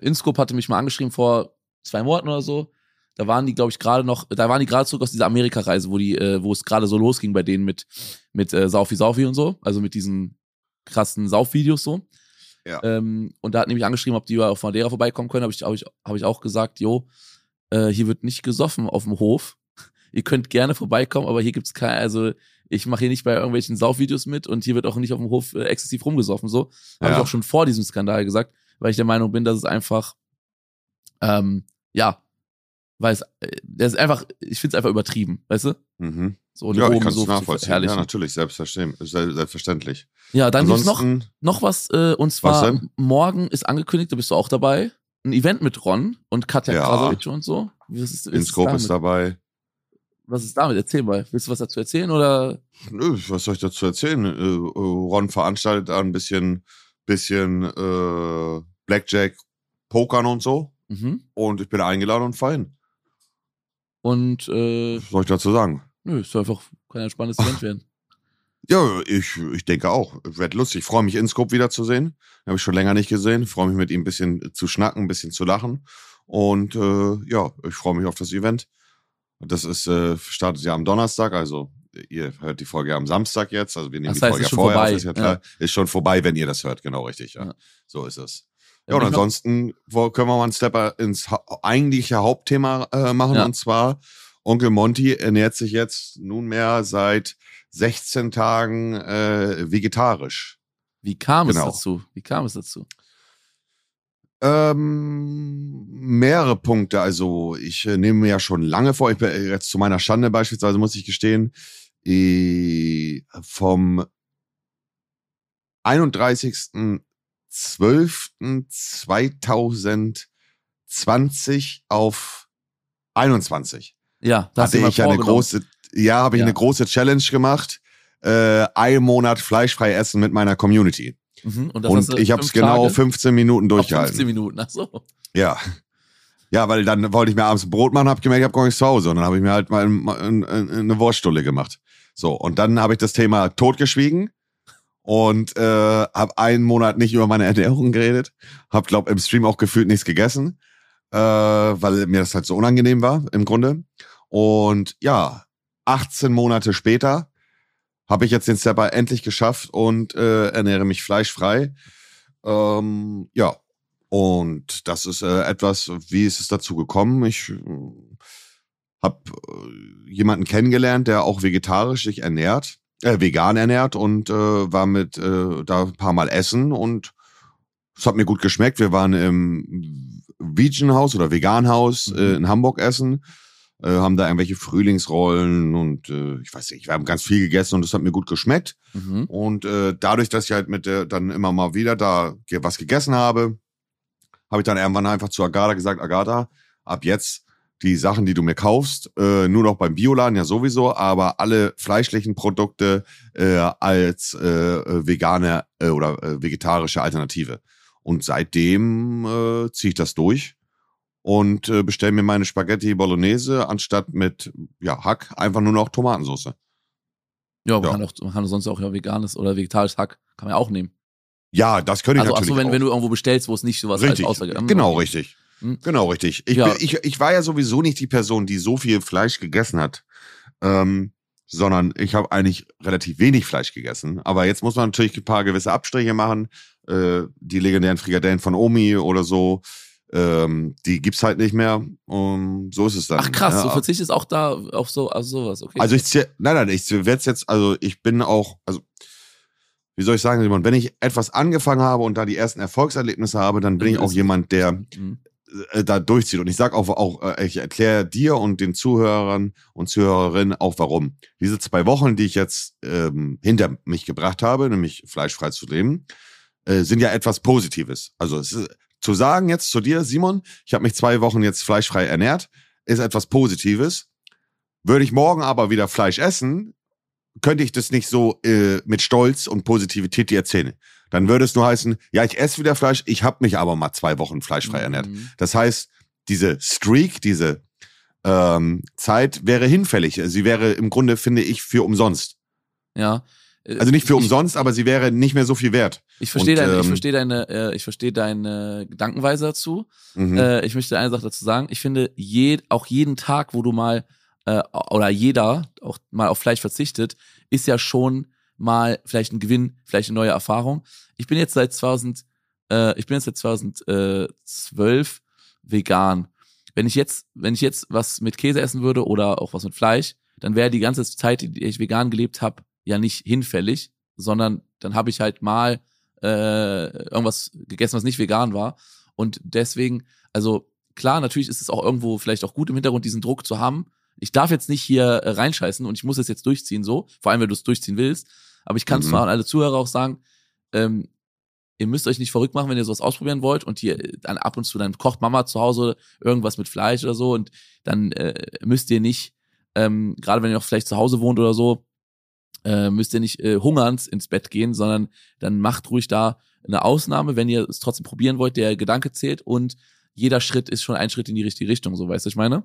Inscope hatte mich mal angeschrieben vor zwei Monaten oder so da waren die, glaube ich, gerade noch, da waren die gerade zurück aus dieser Amerika-Reise, wo die, äh, wo es gerade so losging bei denen mit, mit äh, Saufi Saufi und so, also mit diesen krassen Saufvideos so. Ja. Ähm, und da hat nämlich angeschrieben, ob die auf Madeira vorbeikommen können, habe ich, hab ich, hab ich auch gesagt, jo, äh, hier wird nicht gesoffen auf dem Hof. Ihr könnt gerne vorbeikommen, aber hier gibt's kein, also ich mache hier nicht bei irgendwelchen Saufvideos mit und hier wird auch nicht auf dem Hof äh, exzessiv rumgesoffen. So habe ja. ich auch schon vor diesem Skandal gesagt, weil ich der Meinung bin, dass es einfach ähm, ja weil es, äh, das ist einfach, ich finde es einfach übertrieben, weißt du? Mhm. So ja, ich kann so nachvollziehen. Ja, natürlich, selbstverständlich. selbstverständlich. Ja, dann gibt's noch, noch was, äh, und zwar morgen ist angekündigt, da bist du auch dabei, ein Event mit Ron und Katja ja. Krasavic und so. Was ist, Inscope ist, ist dabei. Was ist damit? Erzähl mal. Willst du was dazu erzählen oder? Nö, was soll ich dazu erzählen? Äh, Ron veranstaltet da ein bisschen, bisschen äh, Blackjack, Pokern und so. Mhm. Und ich bin eingeladen und fein. Und äh, was soll ich dazu sagen? Nö, ist einfach kein entspanntes Event werden. Ja, ich, ich denke auch. Wird lustig. Ich freue mich, InScope wiederzusehen. Habe ich schon länger nicht gesehen. Freue mich mit ihm ein bisschen zu schnacken, ein bisschen zu lachen. Und äh, ja, ich freue mich auf das Event. Das ist, äh, startet ja am Donnerstag, also ihr hört die Folge am Samstag jetzt, also wir nehmen Das die heißt, Folge ist ja schon vorher vorbei. auf, ist ja klar. Ist schon vorbei, wenn ihr das hört, genau richtig, ja. Ja. So ist es. Ja, und ansonsten können wir mal einen Stepper ins ha eigentliche Hauptthema äh, machen, Ja. und zwar Onkel Monty ernährt sich jetzt nunmehr seit 16 Tagen äh, vegetarisch. Wie kam Genau. es dazu? Wie kam es dazu? Ähm, mehrere Punkte. Also ich äh, nehme mir ja schon lange vor. Ich bin jetzt zu meiner Schande beispielsweise muss ich gestehen, äh, vom 31.12.2020 auf 21 Ja, da hast hatte ich ja eine große, ja, habe ich Ja. eine große Challenge gemacht. Äh, ein Monat fleischfrei essen mit meiner Community. Mhm, und Und ich habe es genau Tage 15 Minuten durchgehalten. 15 Minuten, ach so. Ja. Ja, weil dann wollte ich mir abends ein Brot machen, habe gemerkt, ich habe gar nichts zu Hause. Und dann habe ich mir halt mal ein- ein- ein- eine Wurststulle gemacht. So, und dann habe ich das Thema totgeschwiegen und äh, habe einen Monat nicht über meine Ernährung geredet. Habe, glaub im Stream auch gefühlt nichts gegessen, äh, weil mir das halt so unangenehm war im Grunde. Und ja, 18 Monate später habe ich jetzt den Stepper endlich geschafft und äh, ernähre mich fleischfrei. Ähm, ja, und das ist äh, etwas, wie ist es dazu gekommen? Ich äh, habe äh, jemanden kennengelernt, der auch vegetarisch sich ernährt, äh, vegan ernährt und äh, war mit äh, da ein paar Mal essen und es hat mir gut geschmeckt. Wir waren im Vegan-Haus oder Vegan-Haus Mhm. äh, in Hamburg essen, äh, haben da irgendwelche Frühlingsrollen und äh, ich weiß nicht, wir haben ganz viel gegessen und es hat mir gut geschmeckt. Mhm. Und äh, dadurch, dass ich halt mit der dann immer mal wieder da was gegessen habe, habe ich dann irgendwann einfach zu Agatha gesagt, Agatha, ab jetzt die Sachen, die du mir kaufst, äh, nur noch beim Bioladen ja sowieso, aber alle fleischlichen Produkte äh, als äh, äh, vegane äh, oder äh, vegetarische Alternative. Und seitdem äh, ziehe ich das durch und äh, bestelle mir meine Spaghetti Bolognese anstatt mit ja, Hack einfach nur noch Tomatensauce. Ja, man, Ja. Kann auch, man kann sonst auch ja veganes oder vegetarisches Hack, kann man ja auch nehmen. Ja, das könnte ich Also, natürlich so, wenn, auch. wenn du irgendwo bestellst, wo es nicht sowas Richtig, als Aussage genau okay. richtig. Hm. Genau richtig. Ich, Ja. ich, ich war ja sowieso nicht die Person, die so viel Fleisch gegessen hat, ähm, sondern ich habe eigentlich relativ wenig Fleisch gegessen. Aber jetzt muss man natürlich ein paar gewisse Abstriche machen. Äh, die legendären Frikadellen von Omi oder so, ähm, die gibt's halt nicht mehr. Um, so ist es dann. Ach krass, ja. du verzichtest auch da auf so, auf sowas, okay. Also ich zäh- nein, nein, ich werde jetzt, also ich bin auch, also wie soll ich sagen, Simon, wenn ich etwas angefangen habe und da die ersten Erfolgserlebnisse habe, dann bin ich auch ist- jemand, der Mhm. äh, da durchzieht. Und ich sag auch, auch äh, ich erkläre dir und den Zuhörern und Zuhörerinnen auch warum. Diese zwei Wochen, die ich jetzt ähm, hinter mich gebracht habe, nämlich fleischfrei zu leben, äh, sind ja etwas Positives. Also es ist, zu sagen jetzt zu dir, Simon, ich habe mich zwei Wochen jetzt fleischfrei ernährt, ist etwas Positives. Würde ich morgen aber wieder Fleisch essen, könnte ich das nicht so äh, mit Stolz und Positivität dir erzählen. Dann würde es nur heißen, ja, ich esse wieder Fleisch, ich habe mich aber mal zwei Wochen fleischfrei ernährt. Mhm. Das heißt, diese Streak, diese ähm, Zeit wäre hinfällig. Sie wäre im Grunde, finde ich, für umsonst. Ja. Äh, Also nicht für ich- umsonst, aber sie wäre nicht mehr so viel wert. Ich verstehe deine, ich ähm, verstehe deine, äh, ich verstehe deine Gedankenweise dazu. Mhm. Äh, ich möchte eine Sache dazu sagen. Ich finde, je, auch jeden Tag, wo du mal, äh, oder jeder auch mal auf Fleisch verzichtet, ist ja schon mal vielleicht ein Gewinn, vielleicht eine neue Erfahrung. Ich bin jetzt seit 2000, äh, ich bin jetzt seit 2012 vegan. Wenn ich jetzt, wenn ich jetzt was mit Käse essen würde oder auch was mit Fleisch, dann wäre die ganze Zeit, die ich vegan gelebt habe, ja nicht hinfällig, sondern dann habe ich halt mal äh, irgendwas gegessen, was nicht vegan war. Und deswegen, also klar, natürlich ist es auch irgendwo vielleicht auch gut im Hintergrund, diesen Druck zu haben. Ich darf jetzt nicht hier äh, reinscheißen und ich muss es jetzt durchziehen, so, vor allem wenn du es durchziehen willst. Aber ich kann es Mhm. mal an alle Zuhörer auch sagen, ähm, ihr müsst euch nicht verrückt machen, wenn ihr sowas ausprobieren wollt und hier äh, dann ab und zu dann kocht Mama zu Hause irgendwas mit Fleisch oder so und dann äh, müsst ihr nicht, ähm, gerade wenn ihr auch vielleicht zu Hause wohnt oder so, äh, müsst ihr nicht äh, hungernd ins Bett gehen, sondern dann macht ruhig da eine Ausnahme, wenn ihr es trotzdem probieren wollt, der Gedanke zählt und jeder Schritt ist schon ein Schritt in die richtige Richtung, so weißt du, ich meine?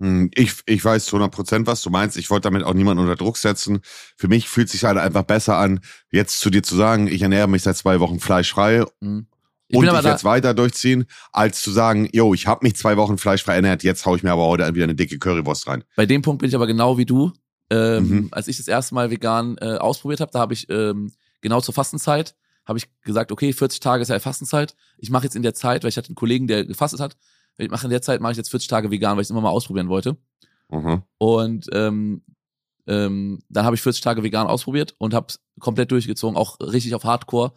Hm, Ich, ich weiß zu 100 Prozent, was du meinst. Ich wollte damit auch niemanden unter Druck setzen. Für mich fühlt sich halt einfach besser an, jetzt zu dir zu sagen, ich ernähre mich seit zwei Wochen fleischfrei Mhm. Ich und ich jetzt weiter durchziehen, als zu sagen, yo, ich habe mich zwei Wochen fleischfrei ernährt, jetzt hau ich mir aber heute wieder eine dicke Currywurst rein. bei dem Punkt bin ich aber genau wie du. Ähm, Mhm. Als ich das erste Mal vegan äh, ausprobiert habe, da habe ich ähm, genau zur Fastenzeit habe ich gesagt, okay, 40 Tage ist ja Fastenzeit. Ich mache jetzt in der Zeit, weil ich hatte einen Kollegen, der gefastet hat. Ich mache in der Zeit mache ich jetzt 40 Tage vegan, weil ich es immer mal ausprobieren wollte. Mhm. Und ähm, ähm, dann habe ich 40 Tage vegan ausprobiert und habe komplett durchgezogen, auch richtig auf Hardcore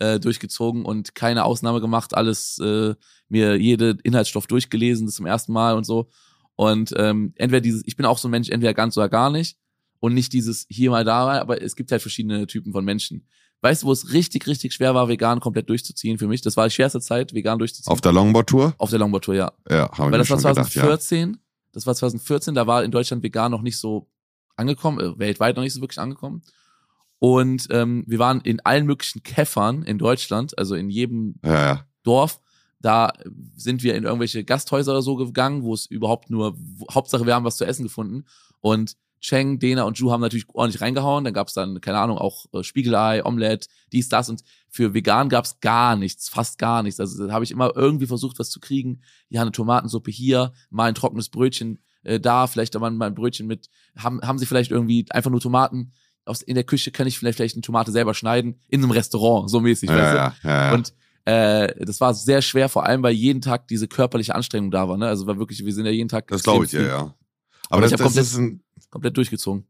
äh, durchgezogen und keine Ausnahme gemacht, alles äh, mir jede Inhaltsstoff durchgelesen, das zum ersten Mal und so. Und ähm, entweder dieses, ich bin auch so ein Mensch, entweder ganz oder gar nicht und nicht dieses hier mal da mal, aber es gibt halt verschiedene Typen von Menschen. Weißt du, wo es richtig, richtig schwer war, vegan komplett durchzuziehen für mich? Das war die schwerste Zeit, vegan durchzuziehen. Auf der Longboard-Tour? auf der Longboard Tour, ja. Ja, haben Weil wir das war schon gedacht, ja. 2014, das war 2014, da war in Deutschland vegan noch nicht so angekommen, äh, weltweit noch nicht so wirklich angekommen. Und ähm, wir waren in allen möglichen Käffern in Deutschland, also in jedem Ja, ja. Dorf. Da sind wir in irgendwelche Gasthäuser oder so gegangen, wo es überhaupt nur, Hauptsache wir haben was zu essen gefunden. Und Cheng, Dena und Ju haben natürlich ordentlich reingehauen. Dann gab's dann, keine Ahnung, auch äh, Spiegelei, Omelette, dies, das. Und für vegan gab's gar nichts, fast gar nichts. Also da habe ich immer irgendwie versucht, was zu kriegen. Ja, eine Tomatensuppe hier, mal ein trockenes Brötchen äh, da, vielleicht aber mal ein Brötchen mit. Haben, haben sie vielleicht irgendwie einfach nur Tomaten? Aus, in der Küche kann ich vielleicht, vielleicht eine Tomate selber schneiden. In einem Restaurant, so mäßig. weißt du? Ja, ja, ja, ja. Und äh, das war sehr schwer, vor allem weil jeden Tag diese körperliche Anstrengung da war. Ne? Also war wirklich, wir sind ja jeden Tag das glaube ich viel- ja. Aber ich das, das, komplett- ist ein, komplett durchgezogen.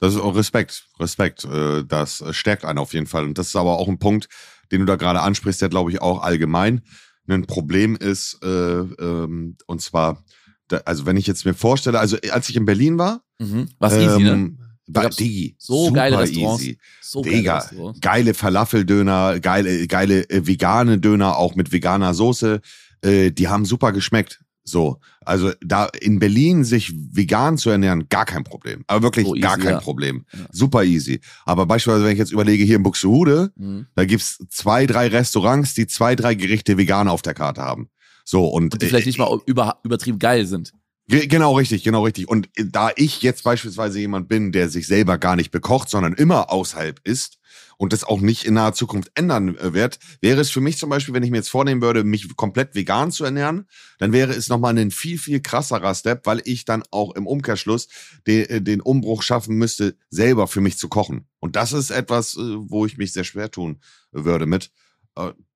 das ist auch Respekt. Respekt. äh, Das stärkt einen auf jeden Fall. Und das ist aber auch ein Punkt, den du da gerade ansprichst, der glaube ich auch allgemein ein Problem ist. Äh, ähm, und zwar, da, also wenn ich jetzt mir vorstelle, also als ich in Berlin war, Mhm. Was easy, ne? Da Digi, so super geile Restaurants. easy. So geile Digga, Restaurants. geile Falafeldöner, geile, geile äh, vegane Döner, auch mit veganer Soße. Äh, die haben super geschmeckt. So, also da in Berlin sich vegan zu ernähren, gar kein Problem. Aber wirklich So easy, gar kein ja. Problem. Ja. Super easy. Aber beispielsweise, wenn ich jetzt überlege, hier in Buxtehude, Mhm. da gibt's zwei, drei Restaurants, die zwei, drei Gerichte vegan auf der Karte haben. So, und, Und die vielleicht äh, nicht mal über, übertrieben geil sind. Ge- Genau richtig, genau richtig. Und äh, da ich jetzt beispielsweise jemand bin, der sich selber gar nicht bekocht, sondern immer außerhalb isst und das auch nicht in naher Zukunft ändern äh, wird, wäre es für mich zum Beispiel, wenn ich mir jetzt vornehmen würde, mich komplett vegan zu ernähren, dann wäre es nochmal ein viel, viel krasserer Step, weil ich dann auch im Umkehrschluss de, äh, den Umbruch schaffen müsste, selber für mich zu kochen. Und das ist etwas, wo ich mich sehr schwer tun würde mit.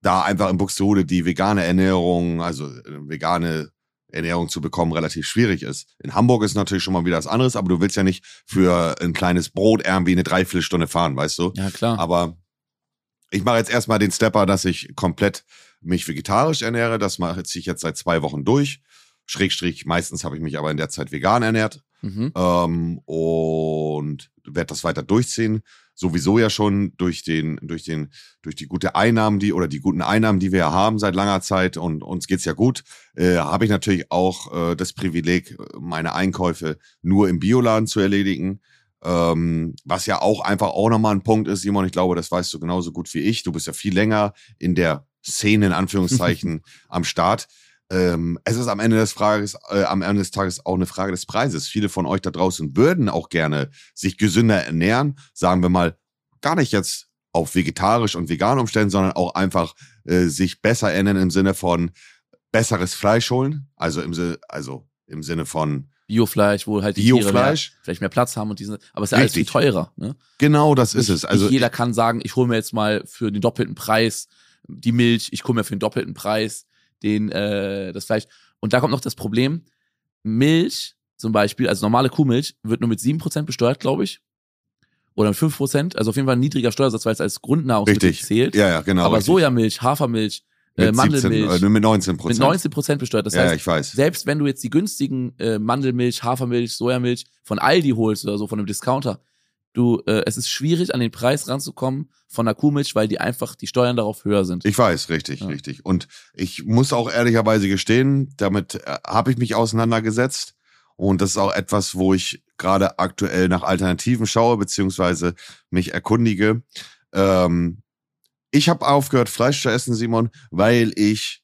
Da einfach in Buxtehude die vegane Ernährung, also vegane Ernährung zu bekommen relativ schwierig ist. In Hamburg ist natürlich schon mal wieder was anderes, aber du willst ja nicht für ein kleines Brot irgendwie eine Dreiviertelstunde fahren, weißt du? Ja, klar. Aber ich mache jetzt erstmal den Stepper, dass ich komplett mich vegetarisch ernähre. Das mache ich jetzt seit zwei Wochen durch. Schrägstrich, meistens habe ich mich aber in der Zeit vegan ernährt Mhm. ähm, und werde das weiter durchziehen. Sowieso ja schon durch den, durch den, durch die gute Einnahmen, die oder die guten Einnahmen, die wir ja haben seit langer Zeit und uns geht's ja gut, äh, habe ich natürlich auch äh, das Privileg, meine Einkäufe nur im Bioladen zu erledigen. Ähm, was ja auch einfach auch nochmal ein Punkt ist, Simon, ich glaube, das weißt du genauso gut wie ich. Du bist ja viel länger in der Szene, in Anführungszeichen, am Start. Ähm, es ist am Ende des Frages, äh, am Ende des Tages auch eine Frage des Preises. Viele von euch da draußen würden auch gerne sich gesünder ernähren, sagen wir mal, gar nicht jetzt auf vegetarisch und vegan umstellen, sondern auch einfach äh, sich besser ernähren im Sinne von besseres Fleisch holen, also im, also im Sinne von Biofleisch, wo halt die Tiere mehr, Biofleisch. vielleicht mehr Platz haben und diese, aber es ist ja alles viel Richtig. teurer. Ne? Genau, das ist nicht, es. Also jeder kann sagen, ich hole mir jetzt mal für den doppelten Preis die Milch, ich hole mir für den doppelten Preis den äh, das Fleisch. Und da kommt noch das Problem: Milch zum Beispiel, also normale Kuhmilch, wird nur mit 7% besteuert, glaube ich. Oder mit 5%, also auf jeden Fall ein niedriger Steuersatz, weil es als Grundnahrungsmittel richtig. zählt. Ja, ja, genau. Aber richtig. Sojamilch, Hafermilch, äh, mit 17, Mandelmilch äh, mit 19% mit Prozent. 19% besteuert. Das ja, heißt, ich weiß. selbst wenn du jetzt die günstigen äh, Mandelmilch, Hafermilch, Sojamilch von Aldi holst oder so, von einem Discounter, du, äh, es ist schwierig, an den Preis ranzukommen von der Kuhmilch, weil die einfach die Steuern darauf höher sind. Ich weiß, richtig, Ja. richtig. Und ich muss auch ehrlicherweise gestehen, damit äh, habe ich mich auseinandergesetzt. Und das ist auch etwas, wo ich gerade aktuell nach Alternativen schaue, beziehungsweise mich erkundige. Ähm, ich habe aufgehört, Fleisch zu essen, Simon, weil ich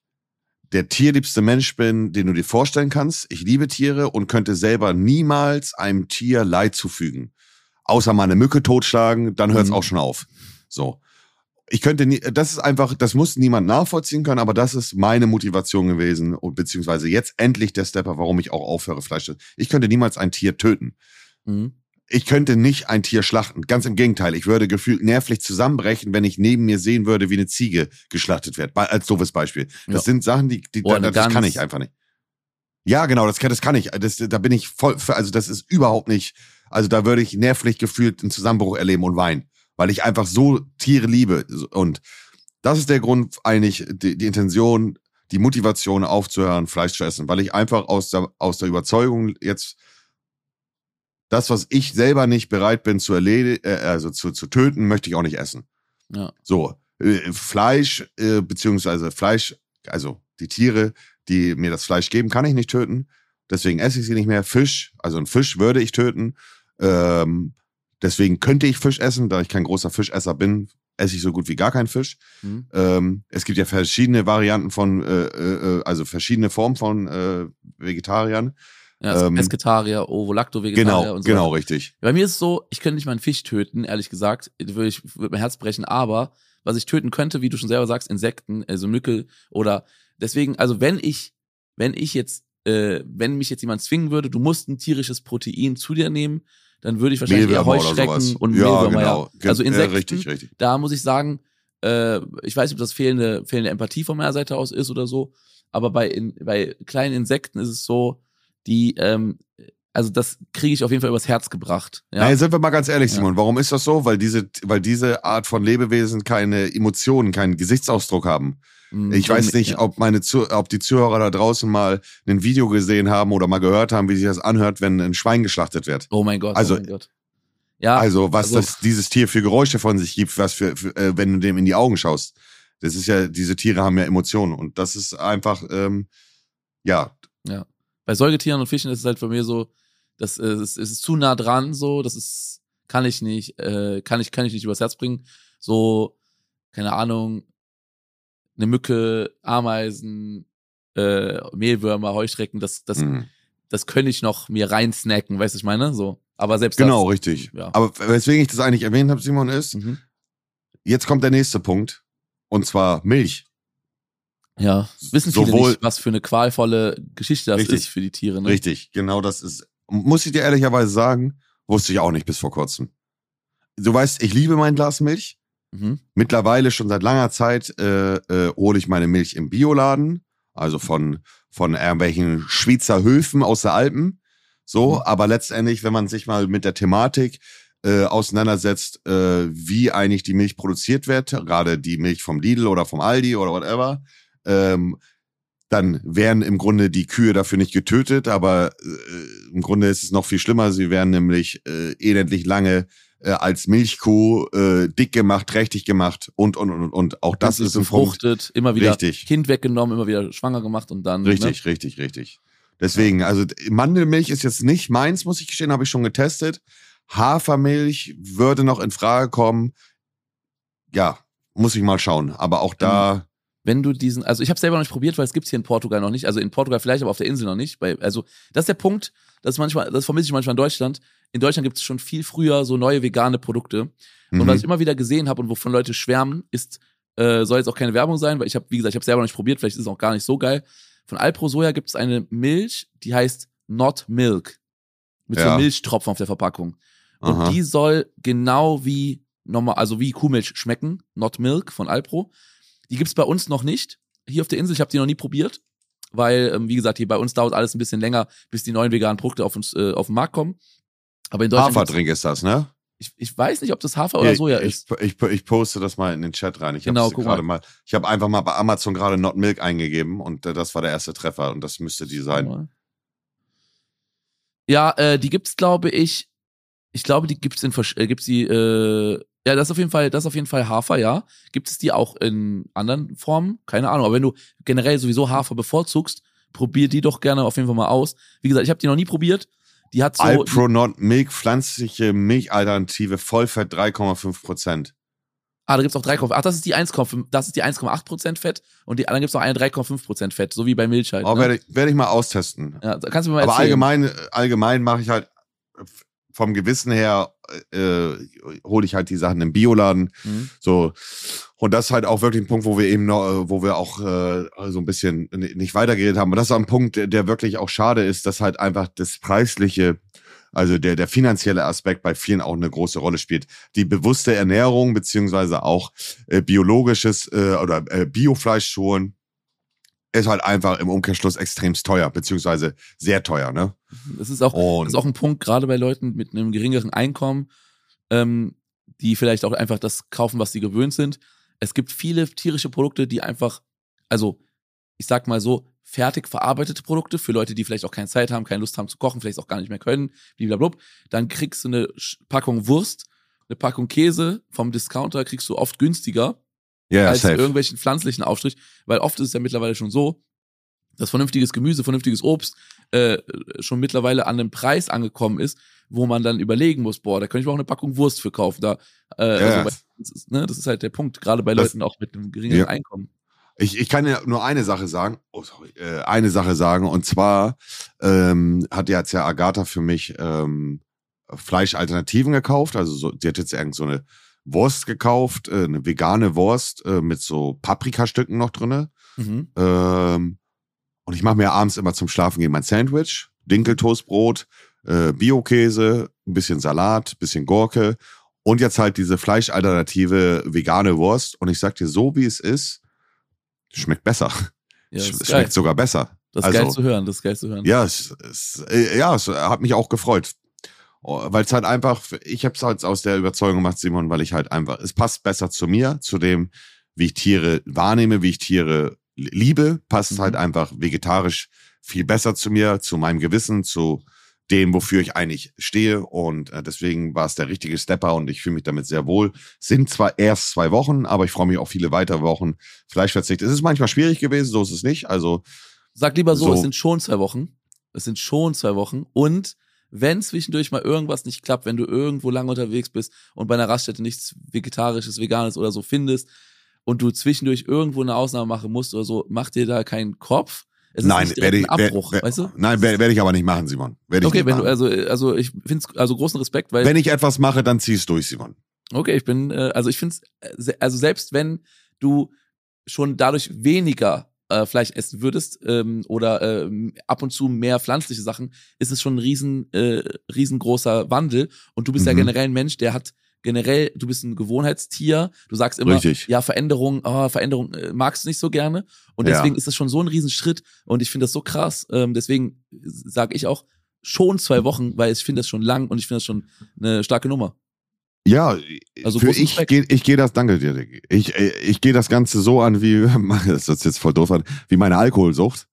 der tierliebste Mensch bin, den du dir vorstellen kannst. Ich liebe Tiere und könnte selber niemals einem Tier Leid zufügen. Außer mal eine Mücke totschlagen, dann hört es Mhm. auch schon auf. So. Ich könnte nie, das ist einfach, das muss niemand nachvollziehen können, aber das ist meine Motivation gewesen und beziehungsweise jetzt endlich der Stepper, warum ich auch aufhöre, Fleisch zu essen. Ich könnte niemals ein Tier töten. Mhm. ich könnte nicht ein Tier schlachten. Ganz im Gegenteil. Ich würde gefühlt nervlich zusammenbrechen, wenn ich neben mir sehen würde, wie eine Ziege geschlachtet wird. Als doofes Beispiel. Das ja. sind Sachen, die, die oh, das kann ich einfach nicht. Ja, genau, das, das kann ich. Das, da bin ich voll, also das ist überhaupt nicht, also da würde ich nervlich gefühlt einen Zusammenbruch erleben und weinen, weil ich einfach so Tiere liebe. Und das ist der Grund eigentlich, die, die Intention, die Motivation aufzuhören, Fleisch zu essen, weil ich einfach aus der, aus der Überzeugung jetzt das, was ich selber nicht bereit bin zu erledigen, äh, also zu, zu töten, möchte ich auch nicht essen. Ja. So, äh, Fleisch, äh, beziehungsweise Fleisch, also die Tiere, die mir das Fleisch geben, kann ich nicht töten. Deswegen esse ich sie nicht mehr. Fisch, also ein Fisch würde ich töten. Ähm, deswegen könnte ich Fisch essen, da ich kein großer Fischesser bin, esse ich so gut wie gar keinen Fisch. Mhm. Ähm, es gibt ja verschiedene Varianten von, äh, äh, also verschiedene Formen von äh, Vegetariern. Ja, ähm, Esketarier, Ovo-Lacto-Vegetarier genau, und so. Genau, richtig. Bei mir ist es so, ich könnte nicht mal einen Fisch töten, ehrlich gesagt. Würde ich würde mein Herz brechen, aber was ich töten könnte, wie du schon selber sagst, Insekten, also Mücke oder deswegen, also wenn ich, wenn ich jetzt, äh, wenn mich jetzt jemand zwingen würde, du musst ein tierisches Protein zu dir nehmen, dann würde ich wahrscheinlich eher Heuschrecken und ja, Mehlwürmer, genau. ja. Also Insekten, ja, richtig, richtig. da muss ich sagen, äh, ich weiß nicht, ob das fehlende, fehlende Empathie von meiner Seite aus ist oder so, aber bei, in, bei kleinen Insekten ist es so, die, ähm, also das kriege ich auf jeden Fall übers Herz gebracht. Ja? Nein, sind wir mal ganz ehrlich, Simon. Ja. Warum ist das so? Weil diese, weil diese Art von Lebewesen keine Emotionen, keinen Gesichtsausdruck haben. Mhm, ich weiß nicht, ob meine, ob die Zuhörer da draußen mal ein Video gesehen haben oder mal gehört haben, wie sich das anhört, wenn ein Schwein geschlachtet wird. Oh mein Gott. Also, oh mein Gott. Ja. Also was also, das dieses Tier für Geräusche von sich gibt, was für, für äh, wenn du dem in die Augen schaust. Das ist ja, diese Tiere haben ja Emotionen und das ist einfach, ähm, ja. Ja. Bei Säugetieren und Fischen ist es halt für mich so, das ist, es ist zu nah dran, so, das ist, kann ich nicht, äh, kann ich, kann ich nicht übers Herz bringen. So, keine Ahnung, eine Mücke, Ameisen, äh, Mehlwürmer, Heuschrecken, das, das, mhm. das könnte ich noch mir rein snacken, weißt du, ich meine? So. Aber selbst Genau, das, richtig. Ja. Aber weswegen ich das eigentlich erwähnt habe, Simon, ist, mhm. jetzt kommt der nächste Punkt. Und zwar Milch. Ja, wissen viele Sowohl, nicht, was für eine qualvolle Geschichte das richtig, ist für die Tiere. Ne? Richtig, genau das ist muss ich dir ehrlicherweise sagen, wusste ich auch nicht bis vor kurzem. Du weißt, ich liebe mein Glas Milch. Mhm. Mittlerweile schon seit langer Zeit äh, äh, hole ich meine Milch im Bioladen, also von, von irgendwelchen Schweizer Höfen aus der Alpen. So, mhm. aber letztendlich, wenn man sich mal mit der Thematik äh, auseinandersetzt, äh, wie eigentlich die Milch produziert wird, gerade die Milch vom Lidl oder vom Aldi oder whatever, ähm, dann wären im Grunde die Kühe dafür nicht getötet, aber äh, im Grunde ist es noch viel schlimmer. Sie werden nämlich äh, elendlich lange äh, als Milchkuh äh, dick gemacht, trächtig gemacht und und und und auch das ist befruchtet, immer wieder richtig. Kind weggenommen, immer wieder schwanger gemacht und dann richtig, ne? richtig, richtig. Deswegen, also Mandelmilch ist jetzt nicht meins, muss ich gestehen, habe ich schon getestet. Hafermilch würde noch in Frage kommen. Ja, muss ich mal schauen. Aber auch da. Mhm wenn du diesen, also ich habe selber noch nicht probiert, weil es gibt's hier in Portugal noch nicht. Also in Portugal vielleicht, aber auf der Insel noch nicht. Also das ist der Punkt, das manchmal, das vermisse ich manchmal in Deutschland. In Deutschland gibt es schon viel früher so neue vegane Produkte. Mhm. Und was ich immer wieder gesehen habe und wovon Leute schwärmen, ist, äh, soll jetzt auch keine Werbung sein, weil ich habe, wie gesagt, ich habe selber noch nicht probiert, vielleicht ist es auch gar nicht so geil. Von Alpro Soja gibt es eine Milch, die heißt Not Milk. Mit ja. so Milchtropfen auf der Verpackung. Und Aha. die soll genau wie normal, also wie Kuhmilch schmecken, Not Milk von Alpro. Die gibt's bei uns noch nicht. Hier auf der Insel, ich habe die noch nie probiert, weil, ähm, wie gesagt, hier bei uns dauert alles ein bisschen länger, bis die neuen veganen Produkte auf, uns, äh, auf den Markt kommen. Aber in Deutschland. Haferdrink ist das, ne? Ich, ich weiß nicht, ob das Hafer oder Soja ich, ist. Ich, ich, poste das mal in den Chat rein. Ich genau, guck mal. mal. Ich habe einfach mal bei Amazon gerade Not Milk eingegeben und äh, das war der erste Treffer und das müsste die sein. Ja, äh, die gibt's, glaube ich. Ich glaube, die gibt's in äh, gibt's die äh, ja, das ist auf jeden Fall, das ist auf jeden Fall Hafer, ja. Gibt es die auch in anderen Formen? Keine Ahnung. Aber wenn du generell sowieso Hafer bevorzugst, probier die doch gerne auf jeden Fall mal aus. Wie gesagt, ich habe die noch nie probiert. Die hat so. Alpronot Milk, pflanzliche Milchalternative, Vollfett 3,5 Prozent. Ah, da gibt's auch 3,5. Ach, das ist die 1,5, das ist die 1,8 Prozent Fett und die anderen gibt's noch eine 3,5 Prozent Fett, so wie bei Milch halt. Oh, ne? werde ich, werd ich mal austesten. Ja, kannst du mir mal Aber erzählen. allgemein, allgemein mache ich halt vom Gewissen her äh, hole ich halt die Sachen im Bioladen. Mhm. So. Und das ist halt auch wirklich ein Punkt, wo wir eben noch, wo wir auch äh, so ein bisschen nicht weitergeredet haben. Und das ist ein Punkt, der, der wirklich auch schade ist, dass halt einfach das Preisliche also der, der finanzielle Aspekt bei vielen auch eine große Rolle spielt. Die bewusste Ernährung beziehungsweise auch äh, biologisches äh, oder äh, Biofleisch schon ist halt einfach im Umkehrschluss extremst teuer, beziehungsweise sehr teuer, ne? Das ist auch, das ist auch ein Punkt, gerade bei Leuten mit einem geringeren Einkommen, ähm, die vielleicht auch einfach das kaufen, was sie gewöhnt sind. Es gibt viele tierische Produkte, die einfach, also ich sag mal so, fertig verarbeitete Produkte für Leute, die vielleicht auch keine Zeit haben, keine Lust haben zu kochen, vielleicht auch gar nicht mehr können, blablabla. Dann kriegst du eine Packung Wurst, eine Packung Käse vom Discounter kriegst du oft günstiger yeah, als safe. irgendwelchen pflanzlichen Aufstrich, weil oft ist es ja mittlerweile schon so, dass vernünftiges Gemüse, vernünftiges Obst äh, schon mittlerweile an einem Preis angekommen ist, wo man dann überlegen muss, boah, da könnte ich mir auch eine Packung Wurst für kaufen. Da, äh, Ja. also, das, ist, ne, das ist halt der Punkt, gerade bei Das- Leuten auch mit einem geringeren Ja. Einkommen. Ich, ich kann ja nur eine Sache sagen, oh sorry, äh, eine Sache sagen und zwar ähm, hat jetzt ja Agatha für mich ähm, Fleischalternativen gekauft, also so, die hat jetzt irgend so eine Wurst gekauft, äh, eine vegane Wurst äh, mit so Paprikastücken noch drinne. Mhm. Ähm, und ich mache mir abends immer zum Schlafen gehen mein Sandwich, Dinkeltoastbrot, äh, Biokäse, ein bisschen Salat, bisschen Gurke und jetzt halt diese Fleischalternative vegane Wurst. Und ich sag dir, so wie es ist, schmeckt besser. Ja, Sch- geil. schmeckt sogar besser. Das ist geil also- zu hören, das ist geil zu hören. Ja, es, es, äh, ja, es hat mich auch gefreut. Weil es halt einfach, ich habe es halt aus der Überzeugung gemacht, Simon, weil ich halt einfach, es passt besser zu mir, zu dem, wie ich Tiere wahrnehme, wie ich Tiere liebe, passt Mhm. halt einfach vegetarisch viel besser zu mir, zu meinem Gewissen, zu dem, wofür ich eigentlich stehe. Und äh, deswegen war es der richtige Stepper und ich fühle mich damit sehr wohl. Sind zwar erst zwei Wochen, aber ich freue mich auf viele weitere Wochen Fleischverzicht. Es ist manchmal schwierig gewesen, so ist es nicht. Also Sag lieber so, So. es sind schon zwei Wochen. Es sind schon zwei Wochen. Und wenn zwischendurch mal irgendwas nicht klappt, wenn du irgendwo lang unterwegs bist und bei einer Raststätte nichts Vegetarisches, Veganes oder so findest und du zwischendurch irgendwo eine Ausnahme machen musst oder so, mach dir da keinen Kopf. Es Nein, werde ich, wer- Abbruch, wer- weißt du? Nein, werde werd ich aber nicht machen, Simon. Werde ich Okay, wenn du, machen. also, also ich finde also großen Respekt, weil wenn ich etwas mache, dann zieh es durch, Simon. Okay, ich bin, äh, also ich finde es, also selbst wenn du schon dadurch weniger äh, Fleisch essen würdest ähm, oder ähm, ab und zu mehr pflanzliche Sachen, ist es schon ein riesen, äh, riesengroßer Wandel. Und du bist ja Mhm. generell ein Mensch, der hat generell, du bist ein Gewohnheitstier. Du sagst immer, Richtig. ja, Veränderung, oh, Veränderung äh, magst du nicht so gerne. Und Ja. deswegen ist es schon so ein Riesenschritt. Und ich finde das so krass. Ähm, deswegen sage ich auch schon zwei Wochen, weil ich finde das schon lang und ich finde das schon eine starke Nummer. Ja, Also für ich gehe ich geh das, danke dir, Diggi. ich, äh, ich gehe das Ganze so an, wie, das ist jetzt voll doof an, wie meine Alkoholsucht.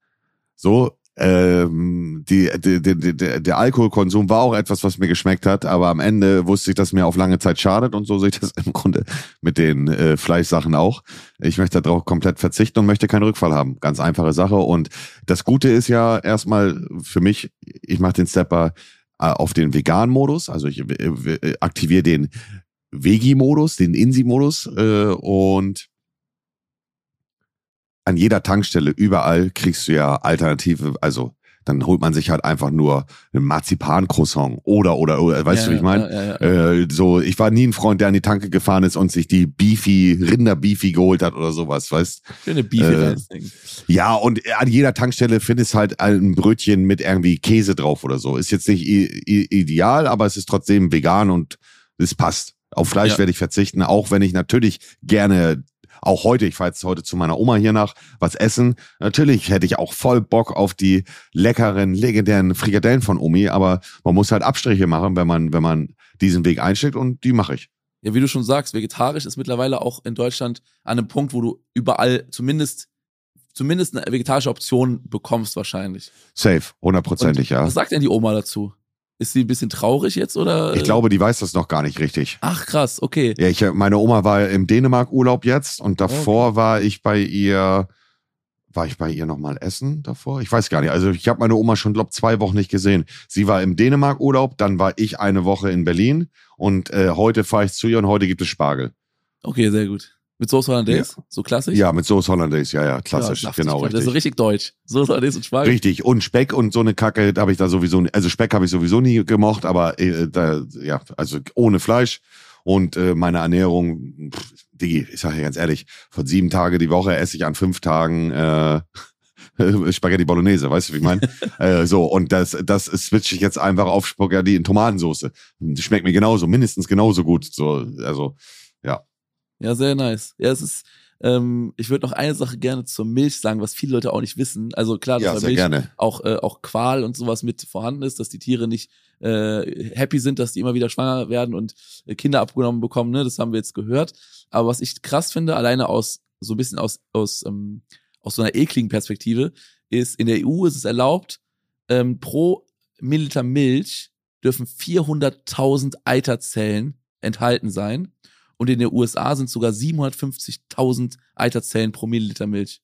So, ähm, die, die, die, der Alkoholkonsum war auch etwas, was mir geschmeckt hat, aber am Ende wusste ich, dass mir auf lange Zeit schadet und so sehe ich das im Grunde mit den äh, Fleischsachen auch. Ich möchte darauf komplett verzichten und möchte keinen Rückfall haben. Ganz einfache Sache. Und das Gute ist ja erstmal für mich, ich mache den Stepper auf den Vegan-Modus, also ich äh, äh, aktiviere den Vegi-Modus, den Insi-Modus äh, und an jeder Tankstelle überall kriegst du ja Alternative, also dann holt man sich halt einfach nur ein Marzipan-Croissant oder, oder, oder, weißt Ja, du, wie ich meine? ja, ja. Äh, so, ich war nie ein Freund, der an die Tanke gefahren ist und sich die Beefy, Rinder-Beefy geholt hat oder sowas, weißt Schöne Beefy äh. Ja, und an jeder Tankstelle findest halt ein Brötchen mit irgendwie Käse drauf oder so. Ist jetzt nicht ideal, aber es ist trotzdem vegan und es passt. Auf Fleisch werde ich verzichten, auch wenn ich natürlich gerne, auch heute, ich fahre jetzt heute zu meiner Oma hier nach, was essen. Natürlich hätte ich auch voll Bock auf die leckeren, legendären Frikadellen von Omi, aber man muss halt Abstriche machen, wenn man, wenn man diesen Weg einschlägt und die mache ich. Ja, wie du schon sagst, vegetarisch ist mittlerweile auch in Deutschland an einem Punkt, wo du überall zumindest zumindest eine vegetarische Option bekommst wahrscheinlich. Safe, hundertprozentig, ja. Was sagt denn die Oma dazu? Ist sie ein bisschen traurig jetzt oder? Ich glaube, die weiß das noch gar nicht richtig. Ach krass, okay. Ja, ich, meine Oma war im Dänemark-Urlaub jetzt und davor war ich bei ihr, war ich bei ihr nochmal essen davor? Ich weiß gar nicht. Also ich habe meine Oma schon, glaube zwei Wochen nicht gesehen. Sie war im Dänemark-Urlaub, dann war ich eine Woche in Berlin und äh, heute fahre ich zu ihr und heute gibt es Spargel. Okay, sehr gut. Mit Soße Hollandaise? So klassisch? Ja, mit Soße Hollandaise, ja, ja, klassisch, saftig, genau, Das ist richtig. richtig deutsch. Soße Hollandaise und Spargel. Richtig, und Speck und so eine Kacke habe ich da sowieso, also Speck habe ich sowieso nie gemocht, aber äh, da, ja, also ohne Fleisch und äh, meine Ernährung, pff, Digi, ich sage ja ganz ehrlich, von sieben Tage die Woche esse ich an fünf Tagen äh, Spaghetti Bolognese, weißt du, wie ich meine? äh, so, und das, das switche ich jetzt einfach auf Spaghetti in Tomatensauce. Schmeckt mir genauso, mindestens genauso gut. So, also, ja. Sehr nice. Ja, es ist, ähm, ich würde noch eine Sache gerne zur Milch sagen, was viele Leute auch nicht wissen. Also klar, dass Ja, bei Milch gerne. auch äh, auch Qual und sowas mit vorhanden ist, dass die Tiere nicht äh, happy sind, dass die immer wieder schwanger werden und äh, Kinder abgenommen bekommen. Ne, das haben wir jetzt gehört. Aber was ich krass finde, alleine aus so ein bisschen aus aus ähm, aus so einer ekligen Perspektive, ist in der EU ist es erlaubt ähm, pro Milliliter Milch dürfen 400.000 Eiterzellen enthalten sein. Und in den USA sind sogar 750.000 Eiterzellen pro Milliliter Milch.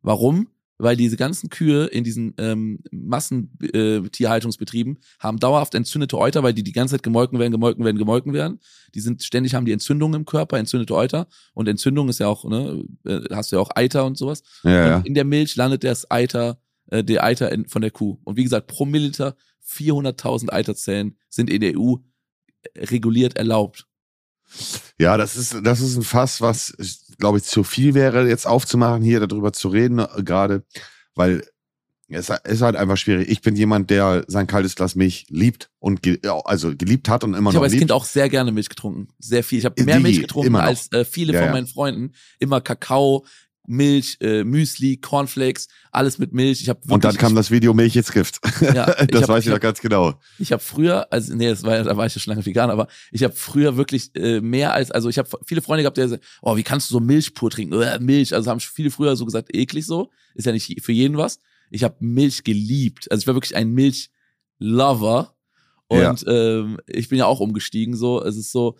Warum? Weil diese ganzen Kühe in diesen ähm, Massentierhaltungsbetrieben äh, haben dauerhaft entzündete Euter, weil die die ganze Zeit gemolken werden, gemolken werden, gemolken werden. Die sind ständig haben die Entzündungen im Körper, entzündete Euter. Und Entzündung ist ja auch, ne, äh, hast du ja auch Eiter und sowas. Ja, ja. Und in der Milch landet das Eiter, äh, der Eiter in, von der Kuh. Und wie gesagt, pro Milliliter 400.000 Eiterzellen sind in der EU reguliert erlaubt. Ja, das ist, das ist ein Fass, was, glaube ich, zu viel wäre, jetzt aufzumachen, hier darüber zu reden, äh, gerade, weil es ist halt einfach schwierig. Ich bin jemand, der sein kaltes Glas Milch liebt und ge also geliebt hat und immer Ich noch habe als liebt. Kind auch sehr gerne Milch getrunken. Sehr viel. Ich habe mehr Wie? Milch getrunken als äh, viele Ja, von meinen Freunden. Immer Kakao, Milch, äh, Müsli, Cornflakes, alles mit Milch. Ich habe und dann kam das Video Milch ist Gift. Ja, ich das hab- weiß ich ich noch hab- ganz genau. Ich habe früher, also nee, das war, ja- da war ich ja schon lange vegan, aber ich habe früher wirklich äh, mehr als, also ich habe viele Freunde gehabt, die sagen, oh, wie kannst du so Milch pur trinken? Äh, Milch, also haben viele früher so gesagt, eklig so, ist ja nicht für jeden was. Ich habe Milch geliebt, also ich war wirklich ein Milch-Lover und ähm, ich bin ja auch umgestiegen so, es ist so,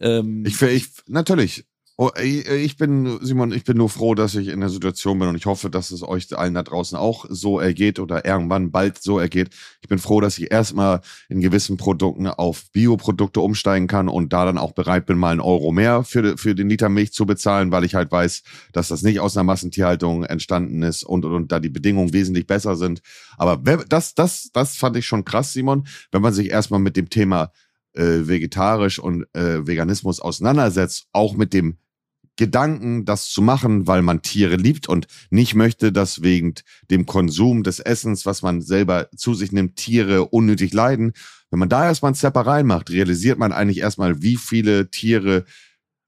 ähm, Ich, ich, natürlich. Oh, ich bin, Simon, ich bin nur froh, dass ich in der Situation bin und ich hoffe, dass es euch allen da draußen auch so ergeht oder irgendwann bald so ergeht. Ich bin froh, dass ich erstmal in gewissen Produkten auf Bioprodukte umsteigen kann und da dann auch bereit bin, mal einen Euro mehr für, für den Liter Milch zu bezahlen, weil ich halt weiß, dass das nicht aus einer Massentierhaltung entstanden ist und, und, und da die Bedingungen wesentlich besser sind. Aber das, das, das fand ich schon krass, Simon, wenn man sich erstmal mit dem Thema äh, vegetarisch und äh, Veganismus auseinandersetzt, auch mit dem Gedanken, das zu machen, weil man Tiere liebt und nicht möchte, dass wegen dem Konsum des Essens, was man selber zu sich nimmt, Tiere unnötig leiden. Wenn man da erstmal ein Step reinmacht, realisiert man eigentlich erstmal, wie viele Tiere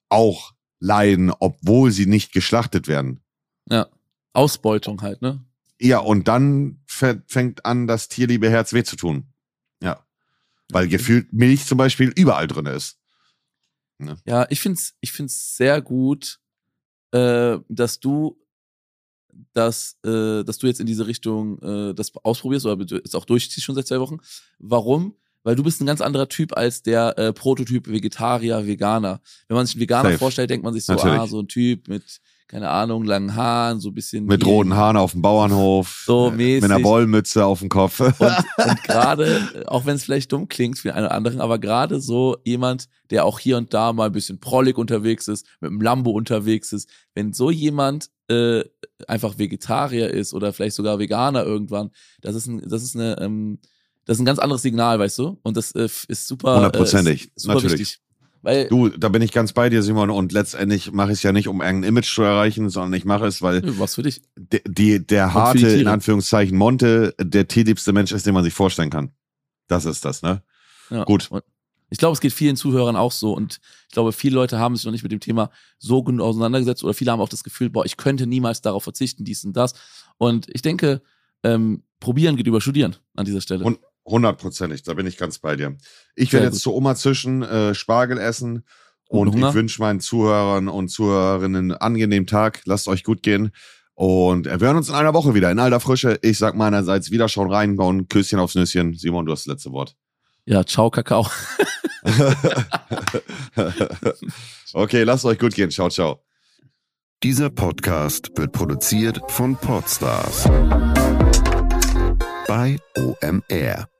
auch leiden, obwohl sie nicht geschlachtet werden. ja, Ausbeutung halt, ne? Ja, und dann fä- fängt an, das tierliebe Herz weh zu tun. Ja. Weil gefühlt Milch zum Beispiel überall drin ist. Ja, ich find's, ich find's sehr gut, äh, dass du, dass, äh, dass du jetzt in diese Richtung äh, das ausprobierst oder es auch durchziehst schon seit zwei Wochen. Warum? Weil du bist ein ganz anderer Typ als der äh, Prototyp Vegetarier, Veganer. Wenn man sich einen Veganer Safe. vorstellt, denkt man sich so, Natürlich. ah, so ein Typ mit, keine Ahnung, langen Haaren, so ein bisschen. Mit roten Haaren auf dem Bauernhof. So äh, mäßig. Mit einer Wollmütze auf dem Kopf. Und, und gerade, äh, auch wenn es vielleicht dumm klingt für den einen oder anderen, aber gerade so jemand, der auch hier und da mal ein bisschen prollig unterwegs ist, mit einem Lambo unterwegs ist, wenn so jemand äh, einfach Vegetarier ist oder vielleicht sogar Veganer irgendwann, das ist ein, das ist eine, ähm, das ist ein ganz anderes Signal, weißt du? Und das äh, ist super, Hundertprozentig, äh, ist super natürlich. wichtig. Weil, Du, da bin ich ganz bei dir, Simon. Und letztendlich mache ich es ja nicht, um irgendein Image zu erreichen, sondern ich mache es, weil was für dich. die, die, der harte, in Anführungszeichen, Monte, der tierliebste Mensch ist, den man sich vorstellen kann. Das ist das, ne? Ja. Gut. Und ich glaube, es geht vielen Zuhörern auch so und ich glaube, viele Leute haben sich noch nicht mit dem Thema so gut auseinandergesetzt oder viele haben auch das Gefühl, boah, ich könnte niemals darauf verzichten, dies und das. Und ich denke, ähm, probieren geht über studieren an dieser Stelle. Und hundertprozentig, da bin ich ganz bei dir. Ich werde jetzt gut. zur Oma zwischen äh, Spargel essen und Hunger. ich wünsche meinen Zuhörern und Zuhörerinnen einen angenehmen Tag. Lasst euch gut gehen. Und wir hören uns in einer Woche wieder in alter Frische. Ich sag meinerseits wieder schauen reinbauen. Küsschen aufs Nüsschen. Simon, du hast das letzte Wort. ja, ciao, Kakao. okay, lasst euch gut gehen. Ciao, ciao. Dieser Podcast wird produziert von Podstars bei OMR.